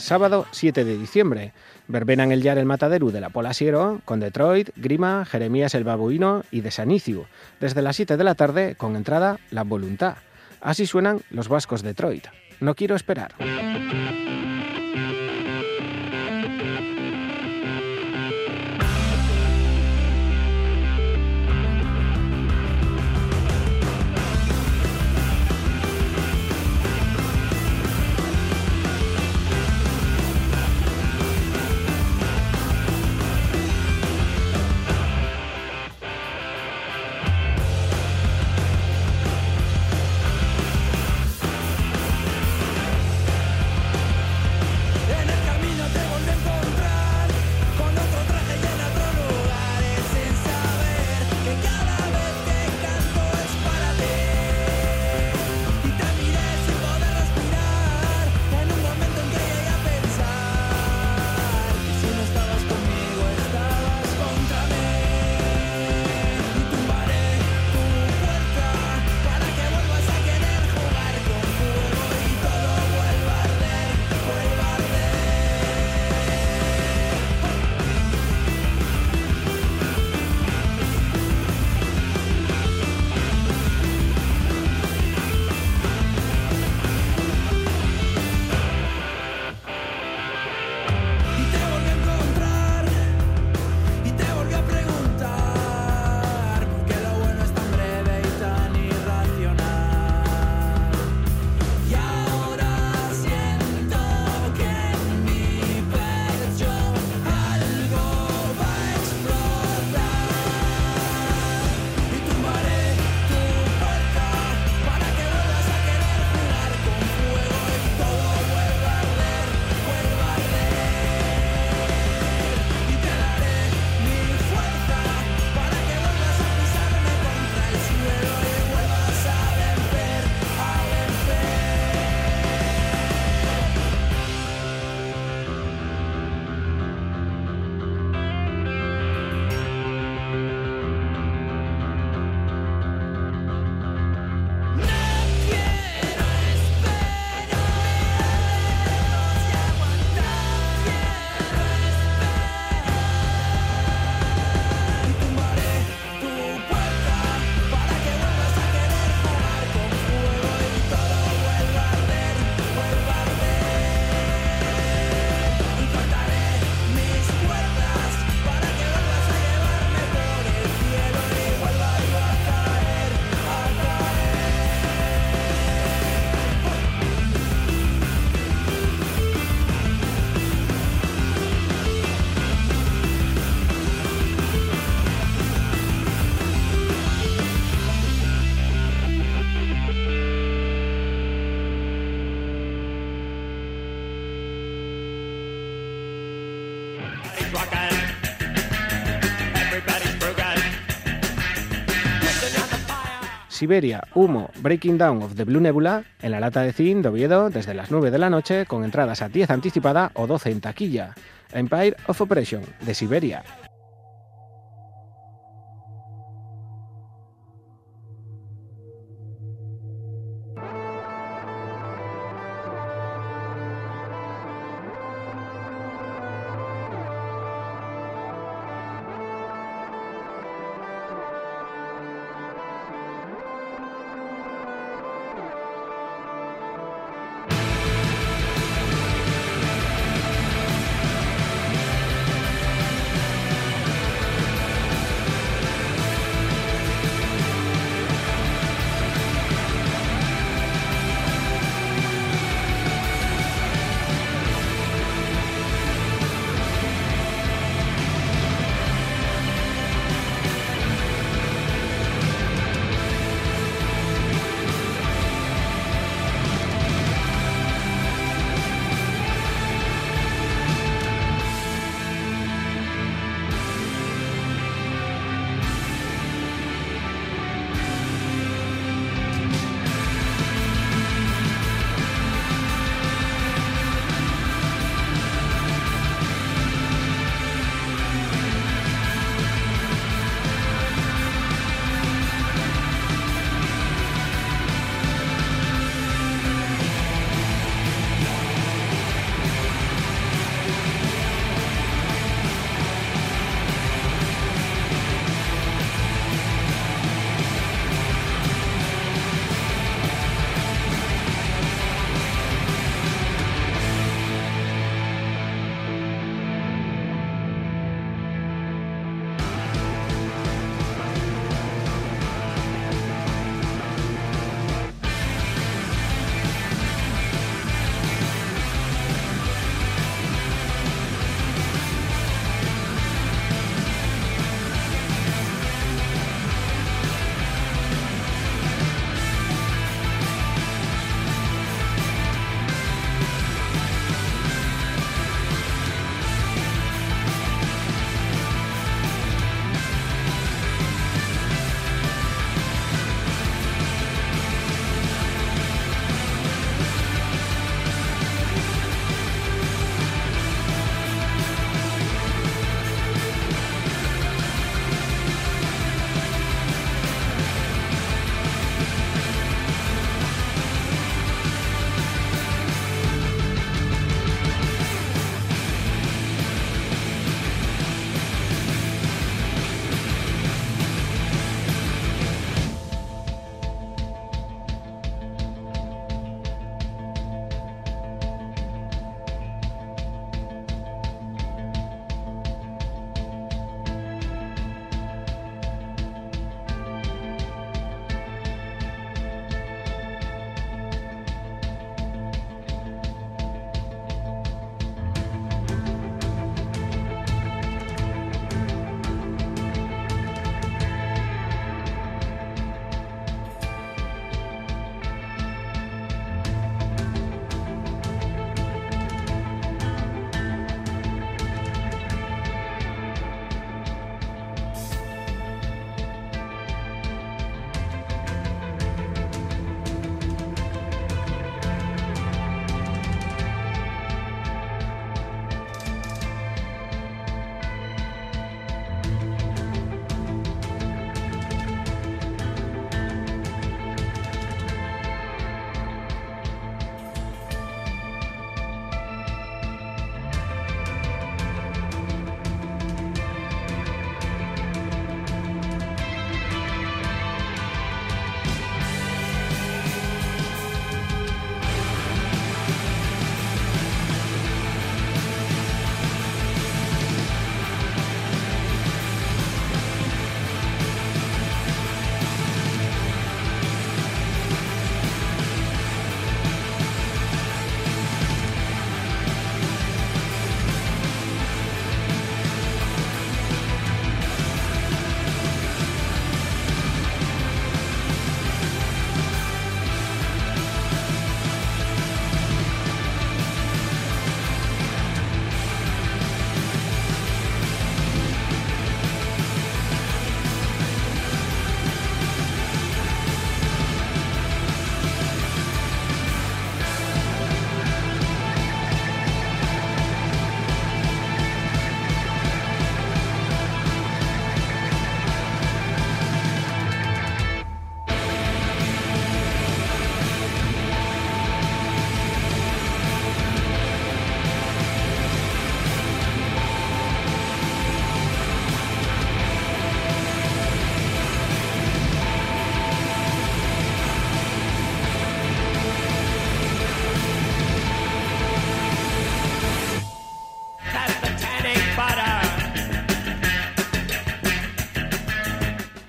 Sábado 7 de diciembre. Verbena en el Yar el Matadero de la Polasiero con Detroit, Grima, Jeremías el Babuino y de Sanicio, desde las 7 de la tarde con entrada La Voluntad. Así suenan los vascos Detroit. No quiero esperar. Siberia, Humo, Breaking Down of the Blue Nebula, en la lata de zinc de Oviedo desde las 9 de la noche con entradas a 10 anticipada o 12 en taquilla. Empire of Operation, de Siberia.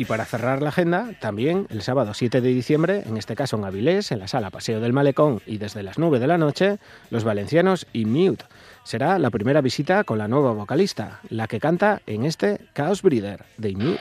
Para cerrar la agenda, también el sábado 7 de diciembre, en este caso en Avilés, en la sala Paseo del Malecón y desde las 9 de la noche, los valencianos y Mute. Será la primera visita con la nueva vocalista, la que canta en este Chaos Breeder de Mute.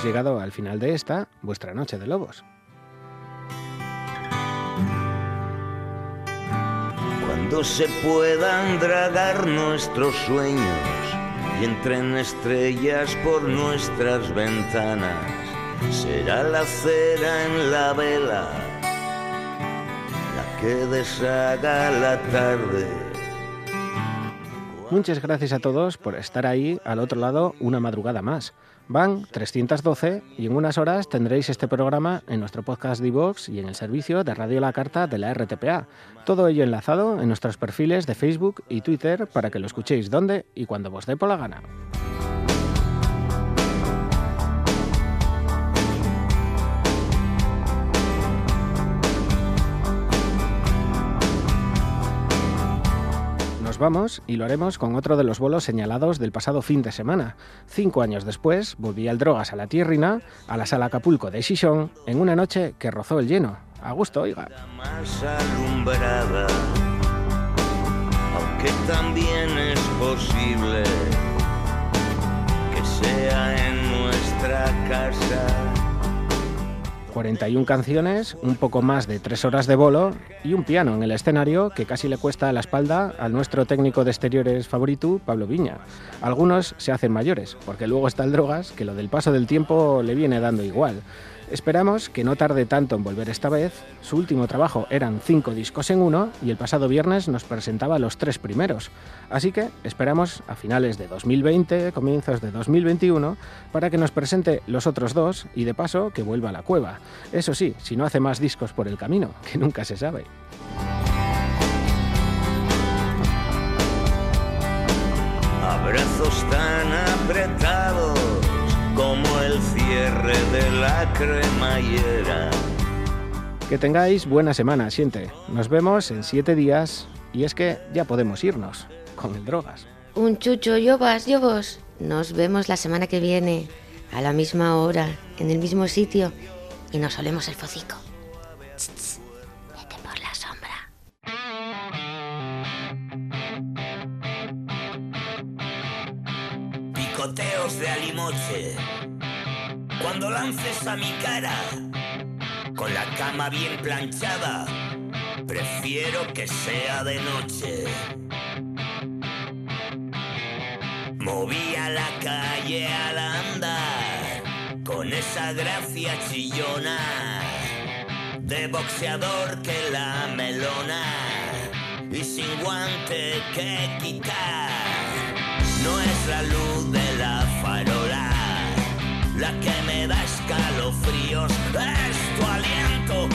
Hemos llegado al final de esta, vuestra noche de lobos. Cuando se puedan dragar nuestros sueños y entren estrellas por nuestras ventanas. Será la cera en la vela la que deshaga la tarde. Muchas gracias a todos por estar ahí al otro lado una madrugada más. Van 312 y en unas horas tendréis este programa en nuestro podcast de y en el servicio de Radio La Carta de la RTPA. Todo ello enlazado en nuestros perfiles de Facebook y Twitter para que lo escuchéis donde y cuando os dé por la gana. Vamos y lo haremos con otro de los bolos señalados del pasado fin de semana. Cinco años después, volví al Drogas a la Tierrina, a la sala Acapulco de Xixón, en una noche que rozó el lleno. A gusto, oiga. aunque también es posible que sea en nuestra casa. 41 canciones, un poco más de 3 horas de bolo y un piano en el escenario que casi le cuesta la espalda al nuestro técnico de exteriores favorito, Pablo Viña. Algunos se hacen mayores, porque luego está el drogas que lo del paso del tiempo le viene dando igual. Esperamos que no tarde tanto en volver esta vez. Su último trabajo eran cinco discos en uno y el pasado viernes nos presentaba los tres primeros. Así que esperamos a finales de 2020, comienzos de 2021, para que nos presente los otros dos y de paso que vuelva a la cueva. Eso sí, si no hace más discos por el camino, [laughs] que nunca se sabe. Abrazos tan apretados como el cierre de la cremallera. Que tengáis buena semana, siente. Nos vemos en siete días y es que ya podemos irnos con el drogas. Un chucho, yo vas, yo vos. Nos vemos la semana que viene, a la misma hora, en el mismo sitio, y nos olemos el focico. De alimoche. Cuando lances a mi cara, con la cama bien planchada, prefiero que sea de noche. Movía la calle al andar, con esa gracia chillona, de boxeador que la melona, y sin guante que quitar. No es la luz de la farola la que me da escalofríos. Es tu aliento,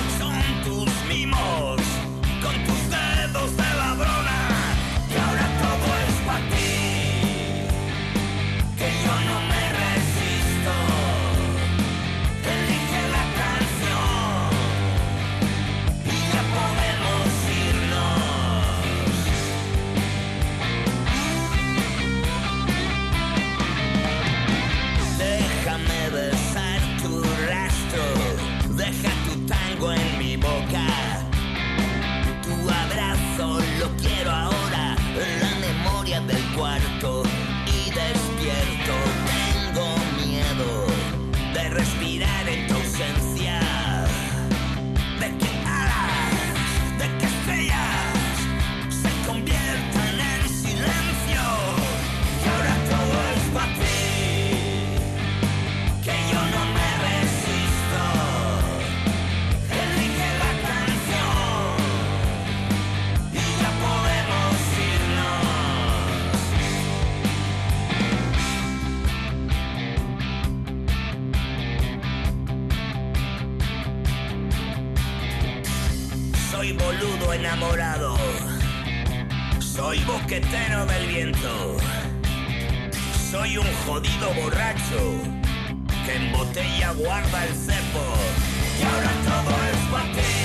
Soy boquetero del viento. Soy un jodido borracho que en botella guarda el cepo. Y ahora todo es para ti.